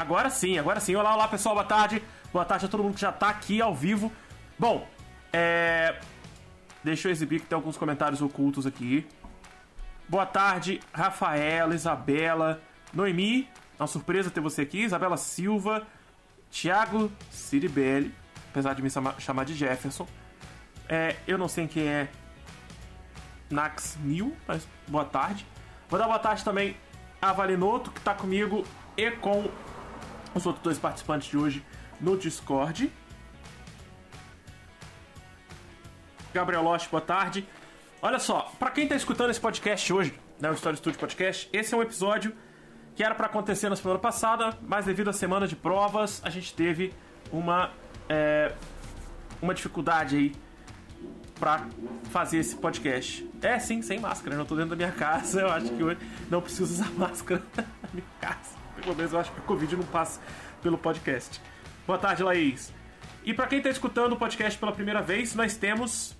Agora sim, agora sim. Olá, olá pessoal, boa tarde. Boa tarde a todo mundo que já tá aqui ao vivo. Bom, é. Deixa eu exibir que tem alguns comentários ocultos aqui. Boa tarde, Rafaela, Isabela, Noemi. Uma surpresa ter você aqui. Isabela Silva, Thiago Ciribelli, apesar de me chamar de Jefferson. É, eu não sei quem é Nax Mil, mas boa tarde. Vou dar boa tarde também a Valinoto, que tá comigo e com os outros dois participantes de hoje no Discord. Gabriel Lost, boa tarde. Olha só, para quem tá escutando esse podcast hoje, né, o Story Studio Podcast, esse é um episódio que era para acontecer na semana passada, mas devido à semana de provas, a gente teve uma é, uma dificuldade aí para fazer esse podcast. É sim, sem máscara, não tô dentro da minha casa, eu acho que hoje não preciso usar máscara na minha casa. Pelo menos eu acho que o Covid não passa pelo podcast. Boa tarde, Laís. E para quem está escutando o podcast pela primeira vez, nós temos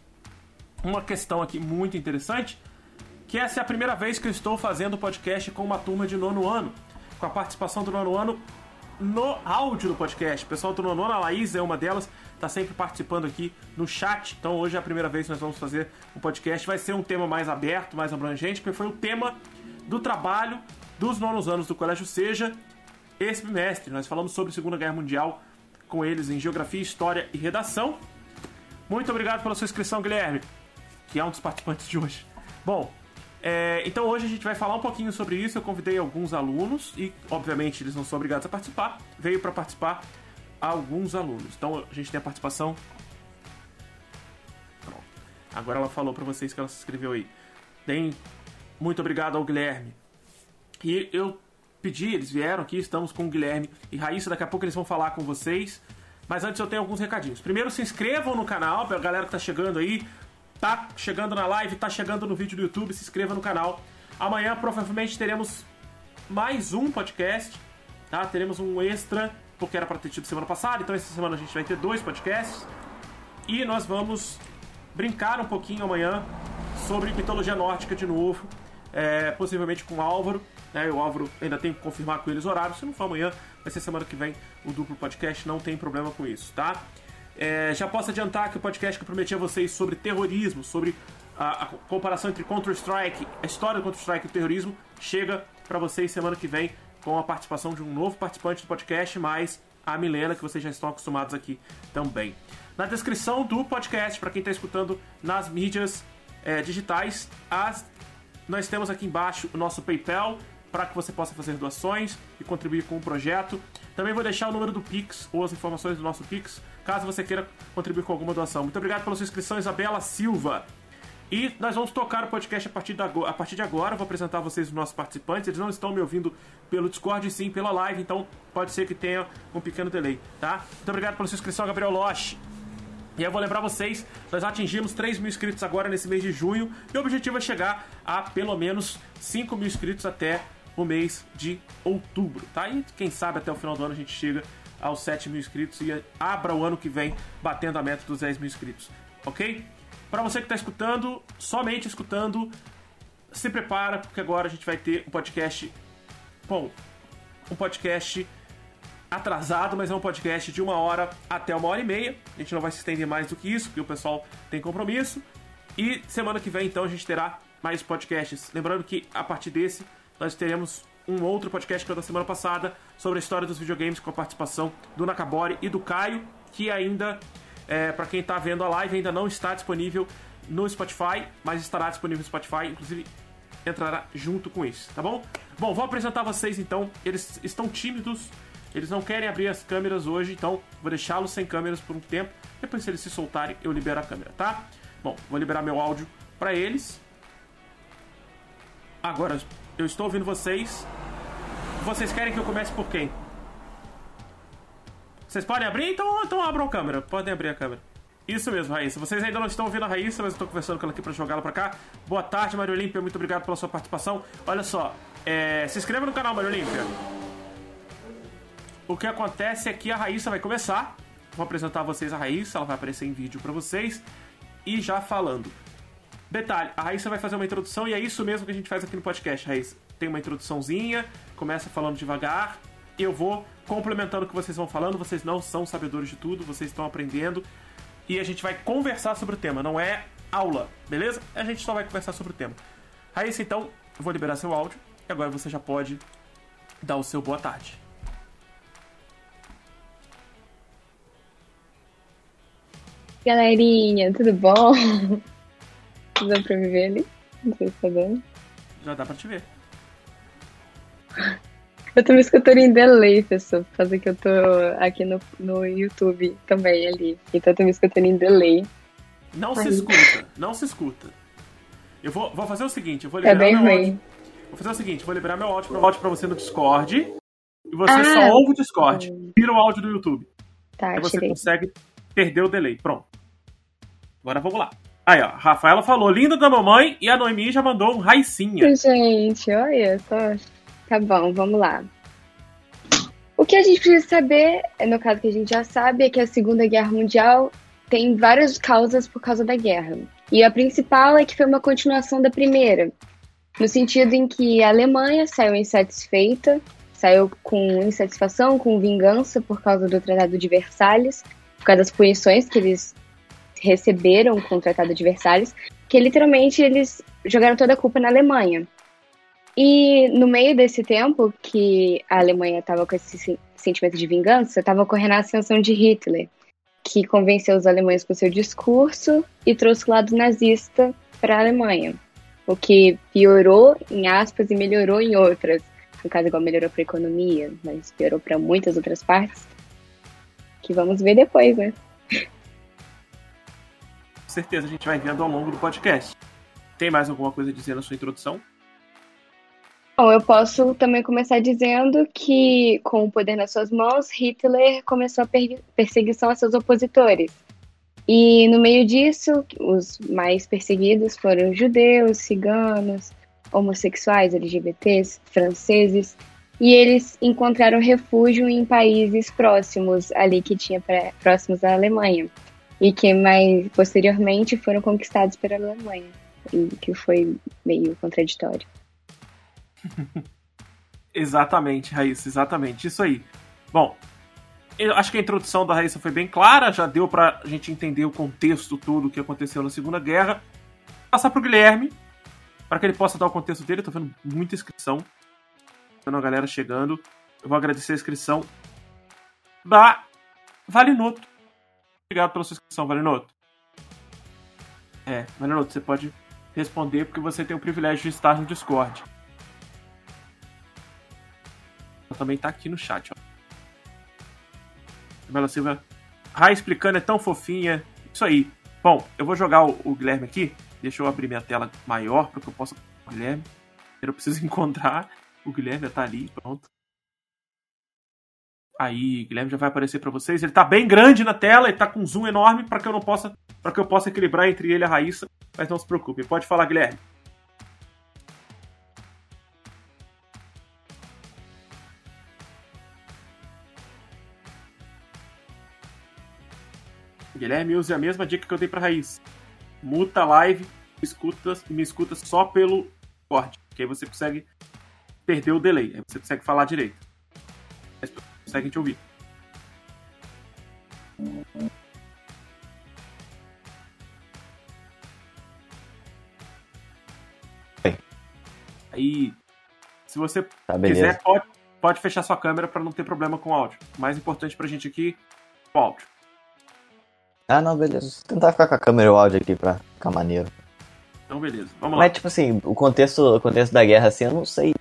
uma questão aqui muito interessante, que essa é a primeira vez que eu estou fazendo o podcast com uma turma de nono ano, com a participação do nono ano no áudio do podcast. O pessoal do nono ano, a Laís é uma delas, está sempre participando aqui no chat. Então hoje é a primeira vez que nós vamos fazer um podcast. Vai ser um tema mais aberto, mais abrangente, porque foi o tema do trabalho dos nonos anos do Colégio Seja esse bimestre. Nós falamos sobre a Segunda Guerra Mundial com eles em Geografia, História e Redação. Muito obrigado pela sua inscrição, Guilherme, que é um dos participantes de hoje. Bom, é, então hoje a gente vai falar um pouquinho sobre isso. Eu convidei alguns alunos e, obviamente, eles não são obrigados a participar. Veio para participar alguns alunos. Então a gente tem a participação. Pronto. Agora ela falou para vocês que ela se inscreveu aí. Tem muito obrigado ao Guilherme e eu pedi, eles vieram aqui, estamos com o Guilherme e Raíssa, daqui a pouco eles vão falar com vocês. Mas antes eu tenho alguns recadinhos. Primeiro, se inscrevam no canal, pra galera que tá chegando aí, tá chegando na live, tá chegando no vídeo do YouTube, se inscreva no canal. Amanhã provavelmente teremos mais um podcast, tá? Teremos um extra, porque era para ter tido semana passada, então essa semana a gente vai ter dois podcasts. E nós vamos brincar um pouquinho amanhã sobre mitologia nórdica de novo, é, possivelmente com Álvaro. Né? O Álvaro ainda tem que confirmar com eles horários. Se não for amanhã, vai ser semana que vem o duplo podcast. Não tem problema com isso, tá? É, já posso adiantar que o podcast que eu prometi a vocês sobre terrorismo, sobre a, a comparação entre Counter-Strike, a história do Counter-Strike e o terrorismo, chega para vocês semana que vem com a participação de um novo participante do podcast, mais a Milena, que vocês já estão acostumados aqui também. Na descrição do podcast, para quem está escutando nas mídias é, digitais, as, nós temos aqui embaixo o nosso PayPal, para que você possa fazer doações e contribuir com o projeto. Também vou deixar o número do Pix ou as informações do nosso Pix, caso você queira contribuir com alguma doação. Muito obrigado pela sua inscrição, Isabela Silva. E nós vamos tocar o podcast a partir, da, a partir de agora. vou apresentar vocês os nossos participantes. Eles não estão me ouvindo pelo Discord, sim pela live, então pode ser que tenha um pequeno delay, tá? Muito obrigado pela sua inscrição, Gabriel Loche. E eu vou lembrar vocês, nós atingimos 3 mil inscritos agora nesse mês de junho. E o objetivo é chegar a pelo menos 5 mil inscritos até o mês de outubro, tá? E quem sabe até o final do ano a gente chega aos 7 mil inscritos e abra o ano que vem batendo a meta dos 10 mil inscritos, ok? Para você que está escutando, somente escutando, se prepara porque agora a gente vai ter um podcast, bom, um podcast atrasado, mas é um podcast de uma hora até uma hora e meia. A gente não vai se estender mais do que isso, porque o pessoal tem compromisso. E semana que vem, então, a gente terá mais podcasts. Lembrando que a partir desse nós teremos um outro podcast que é da semana passada sobre a história dos videogames com a participação do Nakabori e do Caio, que ainda, é, para quem está vendo a live, ainda não está disponível no Spotify, mas estará disponível no Spotify, inclusive entrará junto com isso, tá bom? Bom, vou apresentar vocês então. Eles estão tímidos, eles não querem abrir as câmeras hoje, então vou deixá-los sem câmeras por um tempo. Depois, se eles se soltarem, eu libero a câmera, tá? Bom, vou liberar meu áudio para eles. Agora, eu estou ouvindo vocês. Vocês querem que eu comece por quem? Vocês podem abrir? Então, então abram a câmera. Podem abrir a câmera. Isso mesmo, Raíssa. Vocês ainda não estão ouvindo a Raíssa, mas eu estou conversando com ela aqui para jogá-la para cá. Boa tarde, Mario Olímpia. Muito obrigado pela sua participação. Olha só, é... se inscreva no canal, Mario Olímpia. O que acontece é que a Raíssa vai começar. Vou apresentar a vocês a Raíssa, ela vai aparecer em vídeo para vocês. E já falando, Detalhe, a Raíssa vai fazer uma introdução e é isso mesmo que a gente faz aqui no podcast, Raíssa. Tem uma introduçãozinha, começa falando devagar, eu vou complementando o que vocês vão falando. Vocês não são sabedores de tudo, vocês estão aprendendo. E a gente vai conversar sobre o tema, não é aula, beleza? A gente só vai conversar sobre o tema. Raíssa, então, eu vou liberar seu áudio e agora você já pode dar o seu boa tarde. Galerinha, tudo bom? Dá pra me ver ali? Não sei se tá dando. Já dá pra te ver. Eu tô me escutando em delay, pessoal, por causa que eu tô aqui no, no YouTube também ali. Então eu tô me escutando em delay. Não se escuta, não se escuta. Eu vou, vou fazer o seguinte, eu vou Tá liberar bem meu ruim. áudio. Vou fazer o seguinte, vou liberar meu áudio, meu áudio pra você no Discord. E você Ah. só ouve o Discord. Tira o áudio do YouTube. Tá, Aí você tirei. consegue perder o delay. Pronto. Agora vamos lá. Aí, ó. Rafaela falou, linda da mamãe, e a Noemi já mandou um raicinha. Gente, olha só. Tá bom, vamos lá. O que a gente precisa saber, no caso que a gente já sabe, é que a Segunda Guerra Mundial tem várias causas por causa da guerra. E a principal é que foi uma continuação da primeira, no sentido em que a Alemanha saiu insatisfeita, saiu com insatisfação, com vingança por causa do Tratado de Versalhes, por causa das punições que eles receberam com o Tratado de Versalhes, que literalmente eles jogaram toda a culpa na Alemanha. E no meio desse tempo que a Alemanha estava com esse sen- sentimento de vingança, estava ocorrendo a ascensão de Hitler, que convenceu os alemães com seu discurso e trouxe o lado nazista para a Alemanha. O que piorou em aspas e melhorou em outras. No caso, igual melhorou para a economia, mas piorou para muitas outras partes. Que vamos ver depois, né? Com certeza a gente vai vendo ao longo do podcast. Tem mais alguma coisa a dizer na sua introdução? Bom, eu posso também começar dizendo que, com o poder nas suas mãos, Hitler começou a per- perseguição a seus opositores. E no meio disso, os mais perseguidos foram judeus, ciganos, homossexuais, LGBTs, franceses, e eles encontraram refúgio em países próximos ali que tinha próximos à Alemanha e que mais posteriormente foram conquistados pela Alemanha, e que foi meio contraditório. Exatamente, Raíssa, exatamente. Isso aí. Bom, eu acho que a introdução da Raíssa foi bem clara, já deu pra gente entender o contexto todo que aconteceu na Segunda Guerra. Passar pro Guilherme, para que ele possa dar o contexto dele. Tô vendo muita inscrição. Tô vendo a galera chegando. Eu vou agradecer a inscrição da Valinoto. Obrigado pela sua inscrição, Valinoto. É, Valinoto, você pode responder porque você tem o privilégio de estar no Discord. Ela também tá aqui no chat, ó. Bela Silva. Rai explicando, é tão fofinha. Isso aí. Bom, eu vou jogar o, o Guilherme aqui. Deixa eu abrir minha tela maior para que eu possa. O Guilherme. Eu preciso encontrar. O Guilherme tá ali, pronto. Aí, Guilherme já vai aparecer para vocês. Ele tá bem grande na tela, ele tá com um zoom enorme para que eu não possa, para que eu possa equilibrar entre ele e a Raíssa. Mas não se preocupe, pode falar, Guilherme. Guilherme, use a mesma dica que eu dei pra Raíssa. Muta a live, escuta, me escuta só pelo corte, que aí você consegue perder o delay, aí você consegue falar direito. Consegue te ouvir. Aí, se você Tá, quiser, pode, pode fechar sua câmera para não ter problema com o áudio. O mais importante pra gente aqui é o áudio. Ah, não, beleza. Vou tentar ficar com a câmera e o áudio aqui pra ficar maneiro. Então, beleza. Vamos lá. Mas, tipo assim, o contexto, o contexto da guerra, assim, eu não sei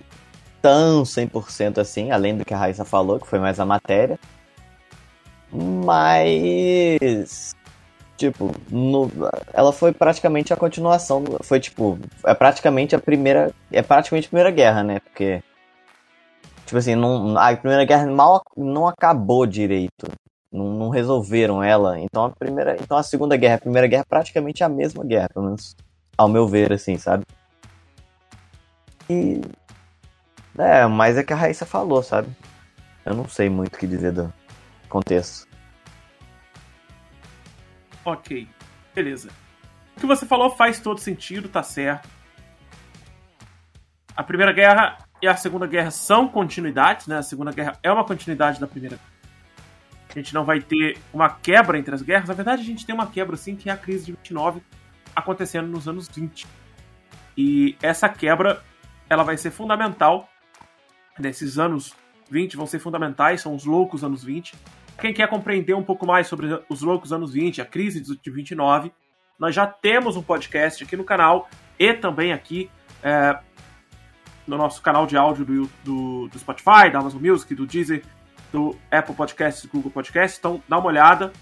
tão 100% assim, além do que a Raíssa falou, que foi mais a matéria. Mas. Tipo, no- ela foi praticamente a continuação. Foi tipo. É praticamente a primeira. É praticamente a primeira guerra, né? Porque. Tipo assim, não, a primeira guerra mal não acabou direito. Não, não resolveram ela. Então a primeira. Então a segunda guerra, a primeira guerra é praticamente a mesma guerra, pelo menos ao meu ver, assim, sabe? E. É, mas é que a Raíssa falou, sabe? Eu não sei muito o que dizer do contexto. Ok, beleza. O que você falou faz todo sentido, tá certo. A Primeira Guerra e a Segunda Guerra são continuidades, né? A Segunda Guerra é uma continuidade da Primeira. A gente não vai ter uma quebra entre as guerras. Na verdade, a gente tem uma quebra, sim, que é a crise de 29 acontecendo nos anos 20. E essa quebra, ela vai ser fundamental. Nesses anos 20 vão ser fundamentais, são os loucos anos 20. Quem quer compreender um pouco mais sobre os loucos anos 20, a crise de 29, nós já temos um podcast aqui no canal e também aqui é, no nosso canal de áudio do, do, do, Spotify, da Amazon Music, do Deezer, do Apple Podcasts e Google Podcasts. Então dá uma olhada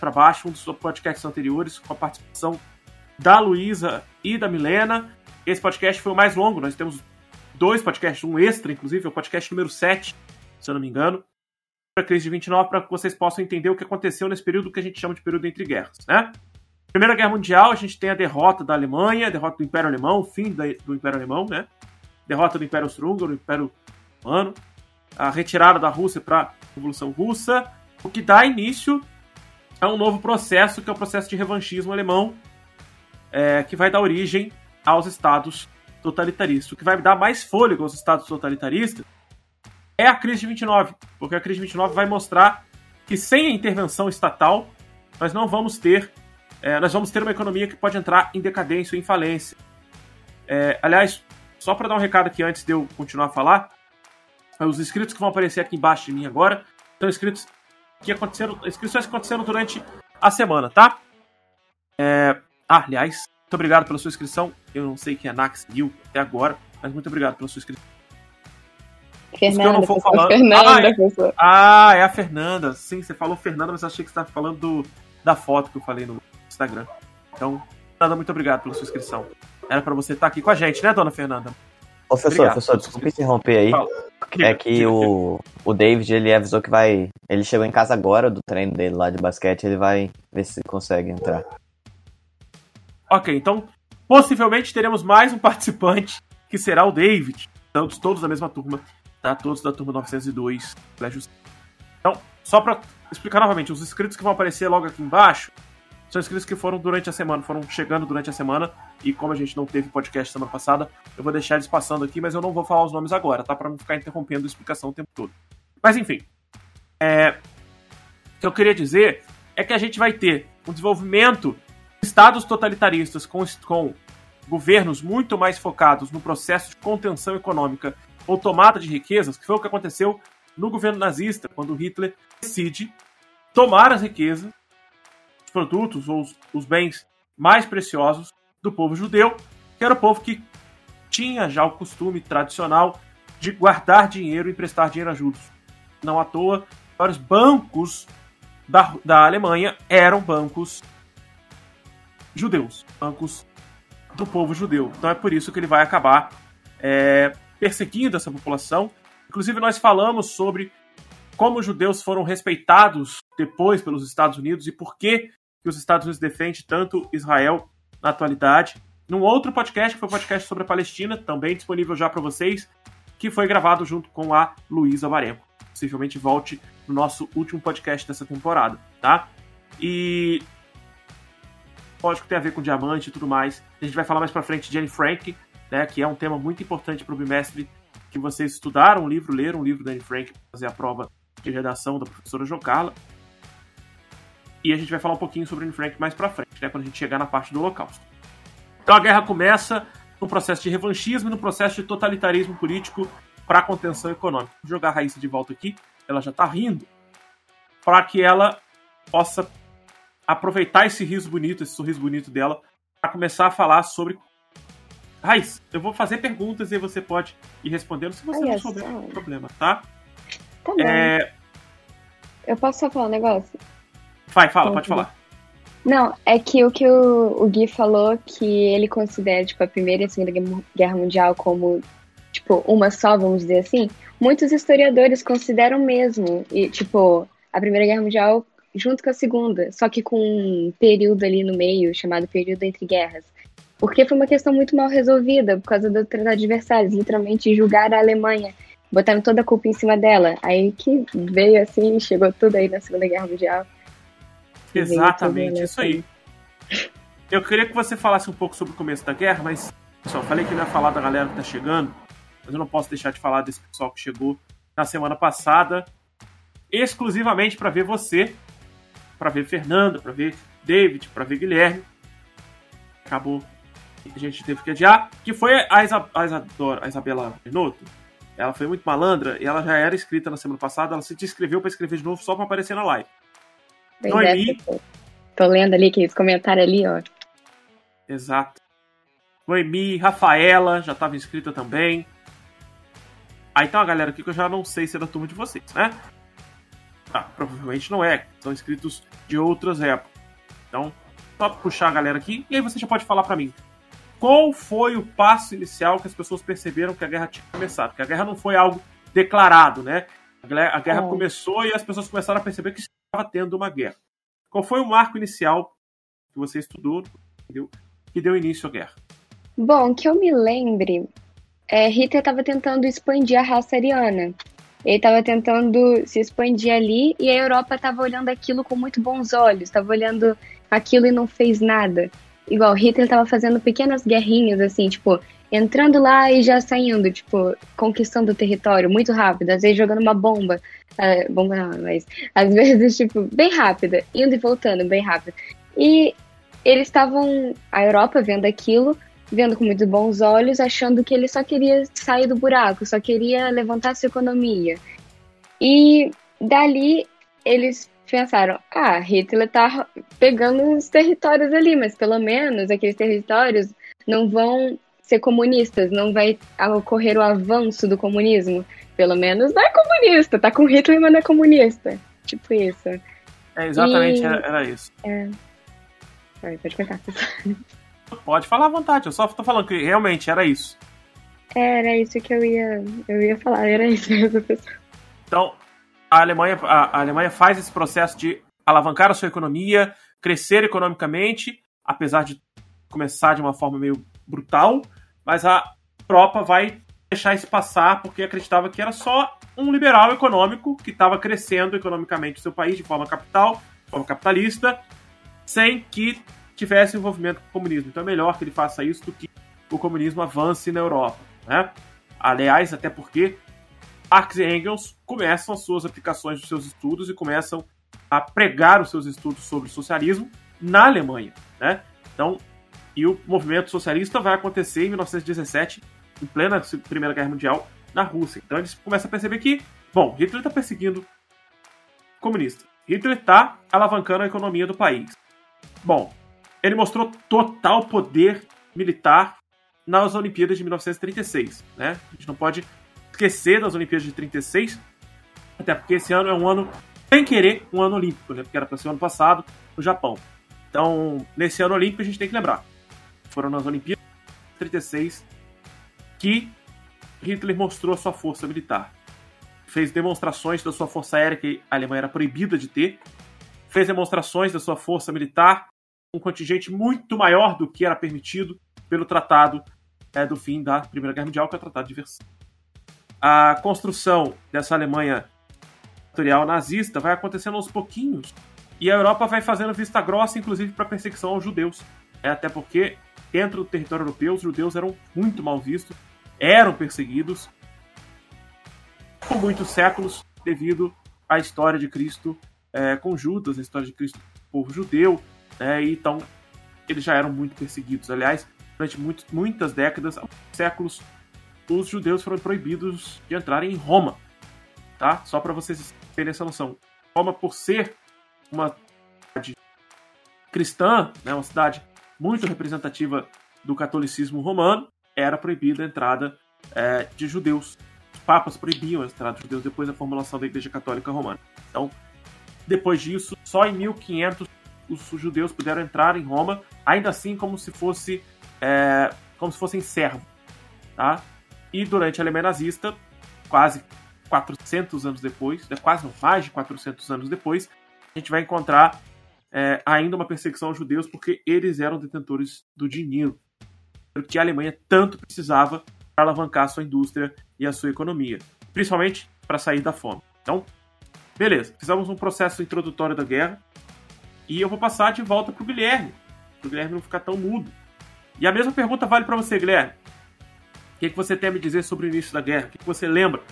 para baixo, um dos podcasts anteriores, com a participação da Luísa e da Milena. Esse podcast foi o mais longo, nós temos dois podcasts, um extra, inclusive, é o podcast número 7, se eu não me engano, para a crise de 29, para que vocês possam entender o que aconteceu nesse período que a gente chama de período entre guerras, né? Primeira Guerra Mundial, a gente tem a derrota da Alemanha, a derrota do Império Alemão, o fim do Império Alemão, né? Derrota do Império Austro-Húngaro, do Império Romano, a retirada da Rússia para a Revolução Russa, o que dá início a um novo processo, que é o processo de revanchismo alemão, é, que vai dar origem aos estados totalitaristas. O que vai dar mais fôlego aos estados totalitaristas é a crise de 29, porque a crise de 29 vai mostrar que sem a intervenção estatal nós não vamos ter, é, nós vamos ter uma economia que pode entrar em decadência ou em falência. É, aliás, só para dar um recado aqui antes de eu continuar a falar, os inscritos que vão aparecer aqui embaixo de mim agora são inscritos que aconteceram, inscrições que aconteceram durante a semana, tá? É, ah, aliás, muito obrigado pela sua inscrição. Eu não sei quem é Nax seguiu até agora, mas muito obrigado pela sua inscrição. Fernanda, eu não for falando... Fernanda, ah, é... ah, é a Fernanda. Sim, você falou Fernanda, mas eu achei que você estava falando do... da foto que eu falei no Instagram. Então, Fernanda, muito obrigado pela sua inscrição. Era para você estar aqui com a gente, né, dona Fernanda? Professor, obrigado, professor, desculpe interromper aí. É que o, o David, ele avisou que vai... Ele chegou em casa agora do treino dele lá de basquete, ele vai ver se consegue entrar. Ok, então possivelmente teremos mais um participante, que será o David. Todos, todos da mesma turma, tá? Todos da turma 902 Então, só para explicar novamente, os inscritos que vão aparecer logo aqui embaixo são inscritos que foram durante a semana, foram chegando durante a semana, e como a gente não teve podcast semana passada, eu vou deixar eles passando aqui, mas eu não vou falar os nomes agora, tá? Para não ficar interrompendo a explicação o tempo todo. Mas enfim, é... o que eu queria dizer é que a gente vai ter um desenvolvimento estados totalitaristas com, com governos muito mais focados no processo de contenção econômica ou tomada de riquezas, que foi o que aconteceu no governo nazista, quando Hitler decide tomar as riquezas, os produtos ou os, os bens mais preciosos do povo judeu, que era o povo que tinha já o costume tradicional de guardar dinheiro e emprestar dinheiro a juros. Não à toa, vários bancos da, da Alemanha eram bancos judeus, bancos do povo judeu. Então é por isso que ele vai acabar é, perseguindo essa população. Inclusive, nós falamos sobre como os judeus foram respeitados depois pelos Estados Unidos e por que, que os Estados Unidos defendem tanto Israel na atualidade. Num outro podcast, que foi o um podcast sobre a Palestina, também disponível já para vocês, que foi gravado junto com a Luísa Barenco. Possivelmente volte no nosso último podcast dessa temporada, tá? E lógico tem a ver com diamante e tudo mais. A gente vai falar mais pra frente de Anne Frank, né, que é um tema muito importante para o bimestre que vocês estudaram o livro, leram o livro da Anne Frank fazer a prova de redação da professora Jocala. E a gente vai falar um pouquinho sobre Anne Frank mais para frente, né, quando a gente chegar na parte do Holocausto. Então a guerra começa no processo de revanchismo e no processo de totalitarismo político para contenção econômica. Vou jogar a Raíssa de volta aqui, ela já está rindo, para que ela possa aproveitar esse riso bonito, esse sorriso bonito dela, para começar a falar sobre. Raiz, eu vou fazer perguntas e você pode ir respondendo se você Ai, não souber o problema, tá? Tá bom. É... Eu posso só falar um negócio? Vai, fala, pode falar. Não, é que o que o, o Gui falou, que ele considera, tipo, a Primeira e a Segunda Guerra Mundial como, tipo, uma só, vamos dizer assim, muitos historiadores consideram mesmo. E, tipo, a Primeira Guerra Mundial junto com a segunda, só que com um período ali no meio, chamado período entre guerras. Porque foi uma questão muito mal resolvida por causa do Tratado de Versalhes, literalmente julgar a Alemanha, botaram toda a culpa em cima dela. Aí que veio assim, chegou tudo aí na Segunda Guerra Mundial. Exatamente, isso aí. Eu queria que você falasse um pouco sobre o começo da guerra, mas só falei que eu ia falar da galera que tá chegando. mas eu não posso deixar de falar desse pessoal que chegou na semana passada, exclusivamente para ver você, para ver Fernando, para ver David, para ver Guilherme. Acabou. A gente teve que adiar. Que foi a, Isa, a, Isadora, a Isabela Benotto. Ela foi muito malandra e ela já era inscrita na semana passada. Ela se inscreveu para escrever de novo só para aparecer na live. Noemi. É, tô lendo ali que esse comentário ali, ó. Exato. Noemi, Rafaela já estava inscrita também. Aí tem uma galera aqui que eu já não sei se é da turma de vocês, né? Ah, provavelmente não é. São inscritos de outras épocas. Então, só puxar a galera aqui e aí você já pode falar para mim. Qual foi o passo inicial que as pessoas perceberam que a guerra tinha começado? Que a guerra não foi algo declarado, né? A guerra oh. começou e as pessoas começaram a perceber que estava tendo uma guerra. Qual foi o marco inicial que você estudou, entendeu? que deu início à guerra? Bom, que eu me lembre, é, Hitler estava tentando expandir a raça ariana. Ele estava tentando se expandir ali e a Europa estava olhando aquilo com muito bons olhos, estava olhando aquilo e não fez nada. Igual Hitler estava fazendo pequenas guerrinhas, assim, tipo, entrando lá e já saindo, tipo, conquistando o território muito rápido, às vezes jogando uma bomba. Uh, bomba não, mas às vezes, tipo, bem rápida, indo e voltando bem rápido. E eles estavam, a Europa, vendo aquilo, vendo com muito bons olhos, achando que ele só queria sair do buraco, só queria levantar sua economia. E dali eles pensaram: ah, Hitler tá pegando os territórios ali, mas pelo menos aqueles territórios não vão ser comunistas, não vai ocorrer o avanço do comunismo. Pelo menos não é comunista, tá com Hitler, mas não é comunista. Tipo isso. É, exatamente, e... era, era, isso. É. Pode contar. Pode falar à vontade, eu só tô falando que realmente era isso. É, era isso que eu ia, eu ia falar, era isso mesmo, pessoal. Então, a Alemanha, a, a Alemanha faz esse processo de alavancar a sua economia, crescer economicamente, apesar de começar de uma forma meio brutal, mas a Europa vai deixar isso passar porque acreditava que era só um liberal econômico que estava crescendo economicamente o seu país de forma capital, de forma capitalista, sem que tivesse envolvimento com o comunismo. Então é melhor que ele faça isso do que o comunismo avance na Europa. Né? Aliás, até porque Marx e Engels começam as suas aplicações dos seus estudos e começam a pregar os seus estudos sobre o socialismo na Alemanha. Né? Então, e o movimento socialista vai acontecer em 1917, em plena Primeira Guerra Mundial, na Rússia. Então eles começam a perceber que, bom, Hitler está perseguindo comunista. Hitler está alavancando a economia do país. Bom, ele mostrou total poder militar nas Olimpíadas de 1936. Né? A gente não pode esquecer das Olimpíadas de 36, até porque esse ano é um ano, sem querer, um ano olímpico, né? porque era para ser o ano passado no Japão. Então, nesse ano olímpico, a gente tem que lembrar: foram nas Olimpíadas de 36 que Hitler mostrou sua força militar. Fez demonstrações da sua força aérea que a Alemanha era proibida de ter, fez demonstrações da sua força militar, um contingente muito maior do que era permitido pelo tratado é, do fim da Primeira Guerra Mundial, que é o Tratado de Versailles. A construção dessa Alemanha territorial nazista vai acontecendo aos pouquinhos e a Europa vai fazendo vista grossa, inclusive para perseguição aos judeus. É, até porque dentro do território europeu os judeus eram muito mal vistos, eram perseguidos por muitos séculos devido à história de Cristo é, com Judas, a história de Cristo povo judeu, né, então eles já eram muito perseguidos. Aliás, durante muito, muitas décadas, séculos, os judeus foram proibidos de entrarem em Roma, tá? Só para vocês terem essa noção. Roma, por ser uma cidade cristã, né, uma cidade muito representativa do catolicismo romano, era proibida a entrada é, de judeus. Os papas proibiam a entrada de judeus depois da formulação da Igreja Católica Romana. Então, depois disso, só em 1500 os judeus puderam entrar em Roma, ainda assim como se fosse é, como se fossem servos, tá? E durante a Alemanha nazista, quase 400 anos depois, né, quase mais de 400 anos depois, a gente vai encontrar é, ainda uma perseguição aos judeus porque eles eram detentores do dinheiro, que a Alemanha tanto precisava para alavancar sua indústria e a sua economia, principalmente para sair da fome. Então, Beleza, fizemos um processo introdutório da guerra. E eu vou passar de volta pro Guilherme. Pro Guilherme não ficar tão mudo. E a mesma pergunta vale para você, Guilherme. O que, que você tem a me dizer sobre o início da guerra? O que, que você lembra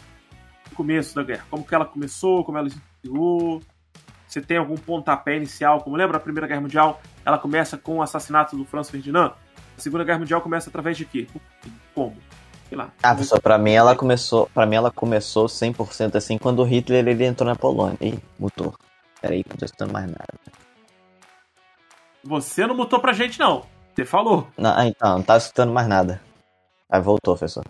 do começo da guerra? Como que ela começou, como ela se iniciou? Você tem algum pontapé inicial? Como lembra a Primeira Guerra Mundial? Ela começa com o assassinato do Franz Ferdinand? A Segunda Guerra Mundial começa através de quê? Como? Sei lá. Ah, pessoal, pra mim ela começou, para mim ela começou 100% assim quando o Hitler ele entrou na Polônia. Ih, mutou. Peraí, não tô escutando mais nada. Você não mutou pra gente, não. Você falou. Não, ah, então, não tava escutando mais nada. Aí voltou, professor.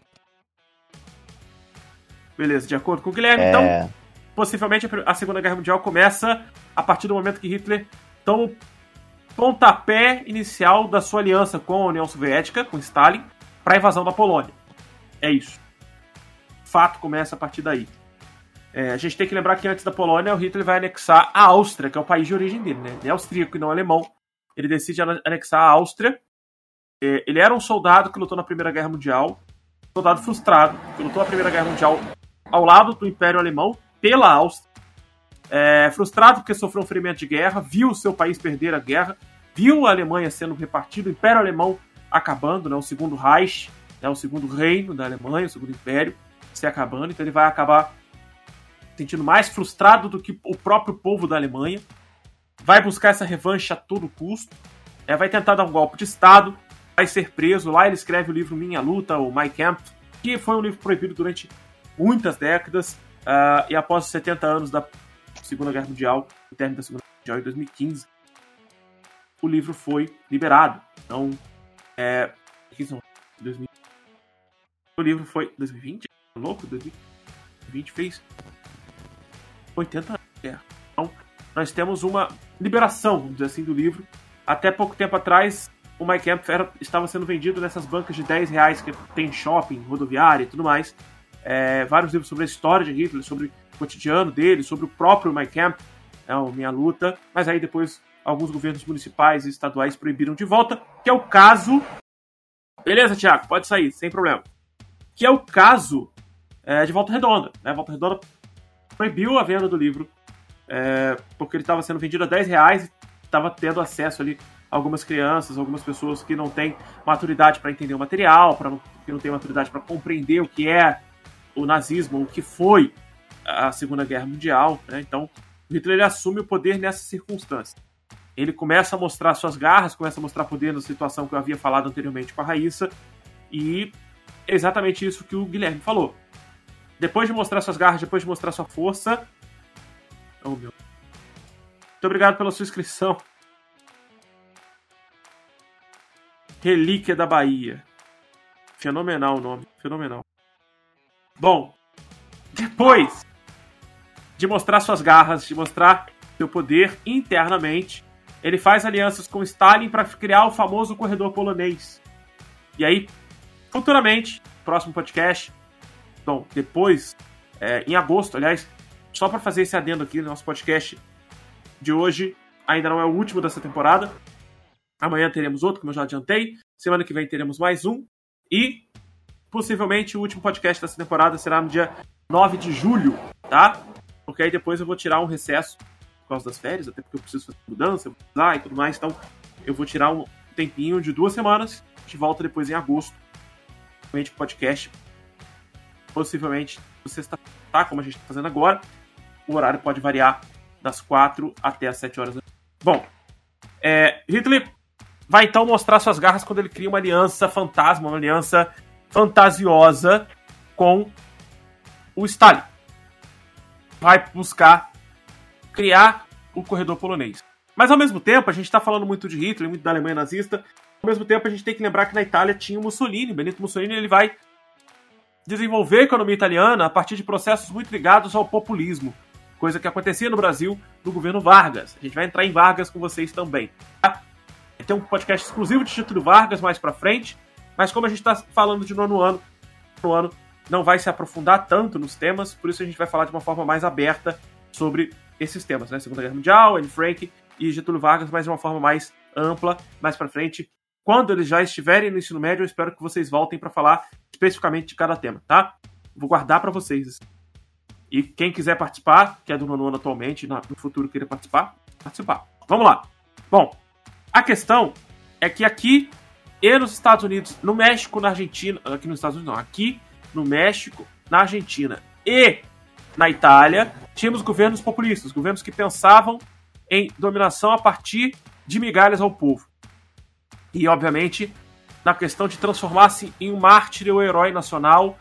Beleza, de acordo com o Guilherme, É, então, possivelmente a Segunda Guerra Mundial começa a partir do momento que Hitler toma o pontapé inicial da sua aliança com a União Soviética, com Stalin, para a invasão da Polônia. É isso. O fato começa a partir daí. É, a gente tem que lembrar que antes da Polônia, o Hitler vai anexar a Áustria, que é o país de origem dele, né? Ele é austríaco e não alemão. Ele decide ane- anexar a Áustria. É, ele era um soldado que lutou na Primeira Guerra Mundial, soldado frustrado, que lutou na Primeira Guerra Mundial ao lado do Império Alemão, pela Áustria. É, frustrado porque sofreu um ferimento de guerra, viu o seu país perder a guerra, viu a Alemanha sendo repartida, o Império Alemão acabando, né, o segundo Reich, né, o segundo reino da Alemanha, o segundo Império, se acabando, então ele vai acabar sentindo mais frustrado do que o próprio povo da Alemanha, vai buscar essa revanche a todo custo, é, vai tentar dar um golpe de Estado, vai ser preso, lá ele escreve o livro Minha Luta, ou My Camp, que foi um livro proibido durante muitas décadas, ah, e após os 70 anos da Segunda Guerra Mundial, o término da Segunda Guerra Mundial em 2015, o livro foi liberado. Então, é. que são? 2000. O livro foi. 2020? Tá louco? 2020 fez 80 anos de guerra. Então, nós temos uma liberação, vamos dizer assim, do livro. Até pouco tempo atrás, o My Camp era, estava sendo vendido nessas bancas de 10 reais que tem shopping, rodoviária e tudo mais. É, vários livros sobre a história de Hitler, sobre o cotidiano dele, sobre o próprio My Camp, é o Minha Luta. Mas aí depois alguns governos municipais e estaduais proibiram de volta, que é o caso. Beleza, Tiago, pode sair, sem problema. Que é o caso é, de Volta Redonda. Né? Volta Redonda proibiu a venda do livro é, porque ele estava sendo vendido a 10 reais e estava tendo acesso ali a algumas crianças, algumas pessoas que não têm maturidade para entender o material, pra que não têm maturidade para compreender o que é o nazismo, o que foi a Segunda Guerra Mundial. Né? Então, o Hitler assume o poder nessa circunstância. Ele começa a mostrar suas garras, começa a mostrar poder na situação que eu havia falado anteriormente com a Raíssa, e é exatamente isso que o Guilherme falou. Depois de mostrar suas garras, depois de mostrar sua força. Oh, meu. Muito obrigado pela sua inscrição. Relíquia da Bahia. Fenomenal o nome, fenomenal. Bom, depois de mostrar suas garras, de mostrar seu poder internamente, ele faz alianças com Stalin para criar o famoso corredor polonês. E aí, futuramente, próximo podcast, bom, depois, é, em agosto, aliás, só para fazer esse adendo aqui no nosso podcast de hoje, ainda não é o último dessa temporada. Amanhã teremos outro, como eu já adiantei. Semana que vem teremos mais um. E possivelmente o último podcast dessa temporada será no dia 9 de julho, tá? Porque aí depois eu vou tirar um recesso por causa das férias, até porque eu preciso fazer mudança, lá e tudo mais. Então eu vou tirar um tempinho de duas semanas. A gente volta depois em agosto. Realmente podcast. Possivelmente sexta tá? Como a gente está fazendo agora. O horário pode variar das 4 até as 7 horas da Bom, é, Hitler vai então mostrar suas garras quando ele cria uma aliança fantasma, uma aliança fantasiosa com o Stalin. Vai buscar criar o corredor polonês. Mas ao mesmo tempo, a gente está falando muito de Hitler, muito da Alemanha nazista. Ao mesmo tempo, a gente tem que lembrar que na Itália tinha o Mussolini. Benito Mussolini ele vai desenvolver a economia italiana a partir de processos muito ligados ao populismo, coisa que acontecia no Brasil no governo Vargas. A gente vai entrar em Vargas com vocês também. Tá? Tem um podcast exclusivo de Getúlio Vargas mais para frente, mas como a gente está falando de nono ano, no ano não vai se aprofundar tanto nos temas, por isso a gente vai falar de uma forma mais aberta sobre esses temas, né? Segunda Guerra Mundial, Anne Frank e Getúlio Vargas, mas de uma forma mais ampla, mais para frente. Quando eles já estiverem no ensino médio, eu espero que vocês voltem para falar especificamente de cada tema, tá? Vou guardar para vocês. E quem quiser participar, que é do nono ano atualmente, no futuro queira participar, participar. Vamos lá. Bom, a questão é que aqui e nos Estados Unidos, no México, na Argentina, aqui nos Estados Unidos não, aqui no México, na Argentina e na Itália, tínhamos governos populistas, governos que pensavam em dominação a partir de migalhas ao povo. E, obviamente, na questão de transformar-se em um mártir ou herói nacional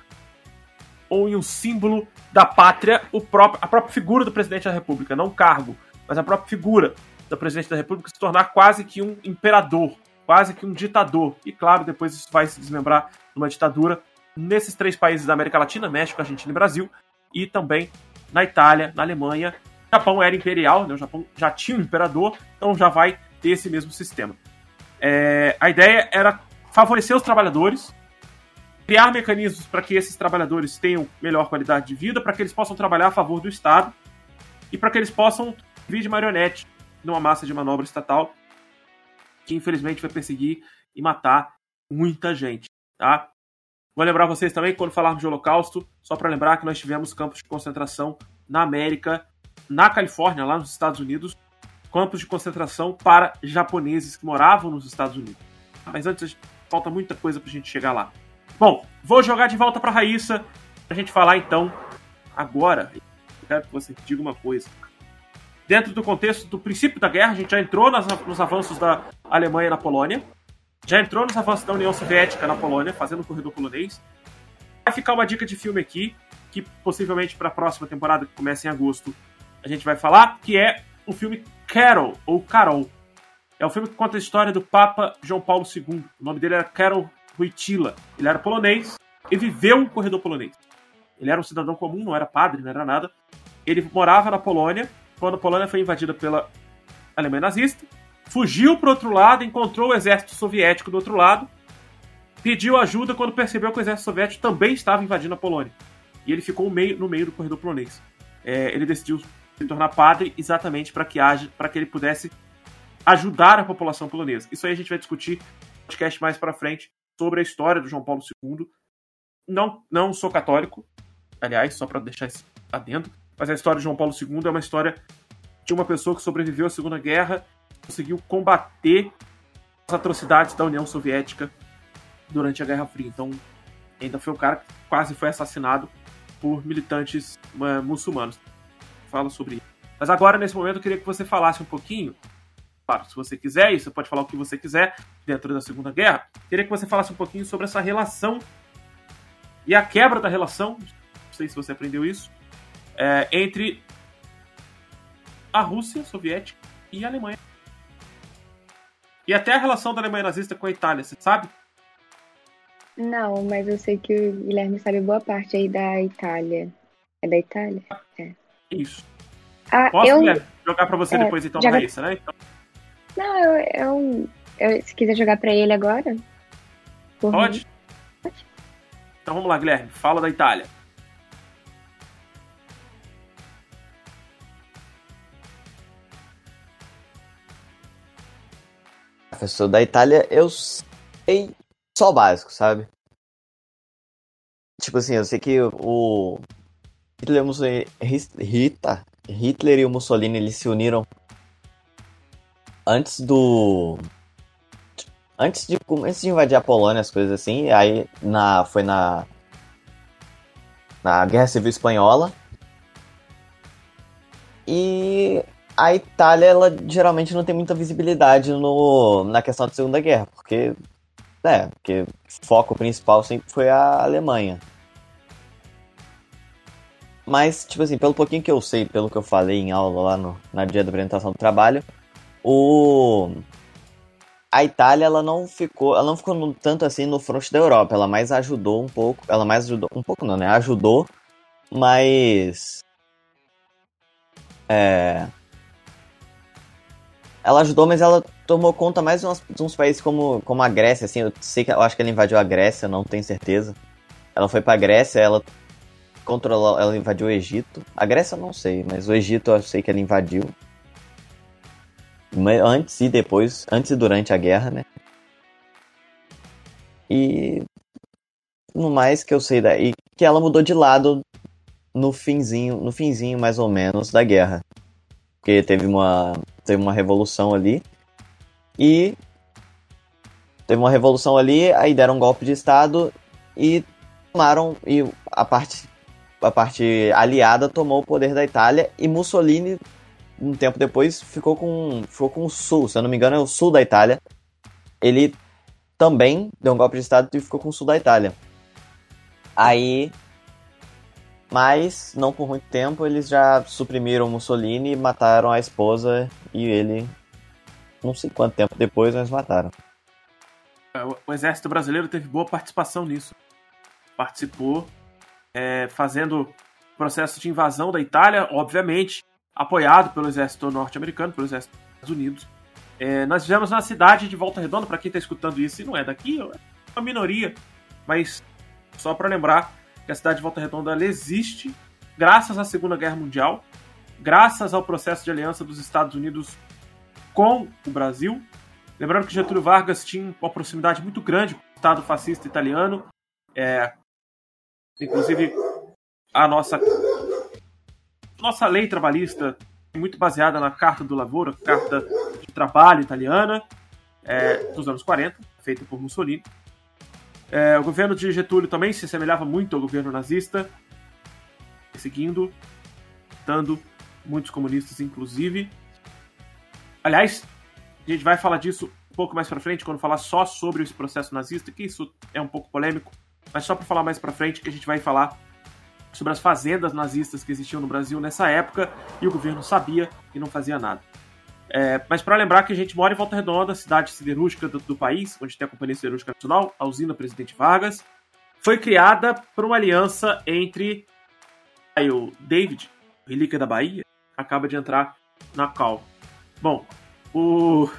ou em um símbolo da pátria, o próprio, a própria figura do presidente da República, não o cargo, mas a própria figura do presidente da República se tornar quase que um imperador, quase que um ditador. E claro, depois isso vai se desmembrar numa ditadura nesses três países da América Latina, México, Argentina e Brasil, e também na Itália, na Alemanha. O Japão era imperial, né? o Japão já tinha um imperador, então já vai ter esse mesmo sistema. É, a ideia era favorecer os trabalhadores, criar mecanismos para que esses trabalhadores tenham melhor qualidade de vida, para que eles possam trabalhar a favor do Estado e para que eles possam vir de marionete numa massa de manobra estatal que infelizmente vai perseguir e matar muita gente, tá? Vou lembrar vocês também, quando falarmos de Holocausto, só para lembrar que nós tivemos campos de concentração na América, na Califórnia, lá nos Estados Unidos, campos de concentração para japoneses que moravam nos Estados Unidos. Mas antes, falta muita coisa para a gente chegar lá. Bom, vou jogar de volta para Raíssa para a gente falar então agora. Eu quero que você diga uma coisa. Dentro do contexto do princípio da guerra, a gente já entrou nas, nos avanços da Alemanha na Polônia já entrou nos avanços da União Soviética na Polônia, fazendo o corredor polonês. Vai ficar uma dica de filme aqui, que possivelmente para a próxima temporada, que começa em agosto, a gente vai falar, que é o filme Carol, ou Carol. É o filme que conta a história do Papa João Paulo II. O nome dele era Karol Wojtyla. Ele era polonês e viveu um corredor polonês. Ele era um cidadão comum, não era padre, não era nada. Ele morava na Polônia, quando a Polônia foi invadida pela Alemanha nazista fugiu para outro lado, encontrou o exército soviético do outro lado, pediu ajuda quando percebeu que o exército soviético também estava invadindo a Polônia. E ele ficou meio, no meio do corredor polonês. É, ele decidiu se tornar padre exatamente para que para que ele pudesse ajudar a população polonesa. Isso aí a gente vai discutir no podcast mais para frente sobre a história do João Paulo II. Não, não sou católico, aliás, só para deixar isso adendo, mas a história de João Paulo II é uma história de uma pessoa que sobreviveu à Segunda Guerra conseguiu combater as atrocidades da União Soviética durante a Guerra Fria. Então, ainda foi o cara que quase foi assassinado por militantes uh, muçulmanos. Fala sobre isso. Mas agora, nesse momento, eu queria que você falasse um pouquinho. Claro, se você quiser, e você pode falar o que você quiser dentro da Segunda Guerra. Queria que você falasse um pouquinho sobre essa relação e a quebra da relação. Não sei se você aprendeu isso. É, entre a Rússia soviética e a Alemanha. E até a relação da Alemanha nazista com a Itália, você sabe? Não, mas eu sei que o Guilherme sabe boa parte aí da Itália. É da Itália? É. Isso. Ah, Posso, eu... Guilherme, jogar pra você é, depois, então, joga... Raíssa, né? Então... Não, eu, eu, eu, Se quiser jogar pra ele agora. Pode? Pode. Então vamos lá, Guilherme. Fala da Itália. Professor da Itália, eu sei só o básico, sabe? Tipo assim, eu sei que o Hitler, Hitler, Hitler e o Mussolini eles se uniram antes do antes de antes de invadir a Polônia, as coisas assim, aí na foi na na Guerra Civil Espanhola. E a Itália, ela geralmente não tem muita visibilidade no, na questão da Segunda Guerra, porque, é, porque o foco principal sempre foi a Alemanha. Mas, tipo assim, pelo pouquinho que eu sei, pelo que eu falei em aula lá no, na dia da apresentação do trabalho, o... a Itália, ela não ficou, ela não ficou tanto assim no fronte da Europa, ela mais ajudou um pouco, ela mais ajudou, um pouco não, né, ajudou, mas... É ela ajudou, mas ela tomou conta mais de uns, de uns, países como, como a Grécia, assim, eu sei que eu acho que ela invadiu a Grécia, não tenho certeza. Ela foi pra Grécia, ela controlou, ela invadiu o Egito. A Grécia eu não sei, mas o Egito eu sei que ela invadiu. Antes e depois, antes e durante a guerra, né? E no mais que eu sei daí, que ela mudou de lado no finzinho, no finzinho mais ou menos da guerra. Porque teve uma teve uma revolução ali. E teve uma revolução ali, aí deram um golpe de Estado e tomaram. E a parte, a parte aliada tomou o poder da Itália e Mussolini, um tempo depois, ficou com, ficou com o sul, se eu não me engano, é o sul da Itália. Ele também deu um golpe de Estado e ficou com o sul da Itália. Aí. Mas, não por muito tempo, eles já suprimiram Mussolini, mataram a esposa e ele. Não sei quanto tempo depois, mas mataram. É, o exército brasileiro teve boa participação nisso. Participou é, fazendo processo de invasão da Itália, obviamente, apoiado pelo exército norte-americano, pelo exército dos Estados Unidos. É, nós fizemos na cidade de Volta Redonda, para quem está escutando isso e não é daqui, é uma minoria, mas só para lembrar que a cidade de Volta Redonda existe graças à Segunda Guerra Mundial, graças ao processo de aliança dos Estados Unidos com o Brasil. Lembrando que Getúlio Vargas tinha uma proximidade muito grande com o Estado fascista italiano, é, inclusive a nossa nossa lei trabalhista é muito baseada na Carta do Lavoro, Carta de Trabalho italiana, é, dos anos 40, feita por Mussolini. É, o governo de Getúlio também se assemelhava muito ao governo nazista, seguindo, dando muitos comunistas, inclusive. Aliás, a gente vai falar disso um pouco mais para frente, quando falar só sobre esse processo nazista, que isso é um pouco polêmico, mas só para falar mais para frente que a gente vai falar sobre as fazendas nazistas que existiam no Brasil nessa época e o governo sabia e não fazia nada. É, mas para lembrar que a gente mora em Volta Redonda, cidade siderúrgica do, do, país, onde tem a Companhia Siderúrgica Nacional, a usina Presidente Vargas, foi criada por uma aliança entre aí, o David, relíquia da Bahia, acaba de entrar na Cal. Bom, o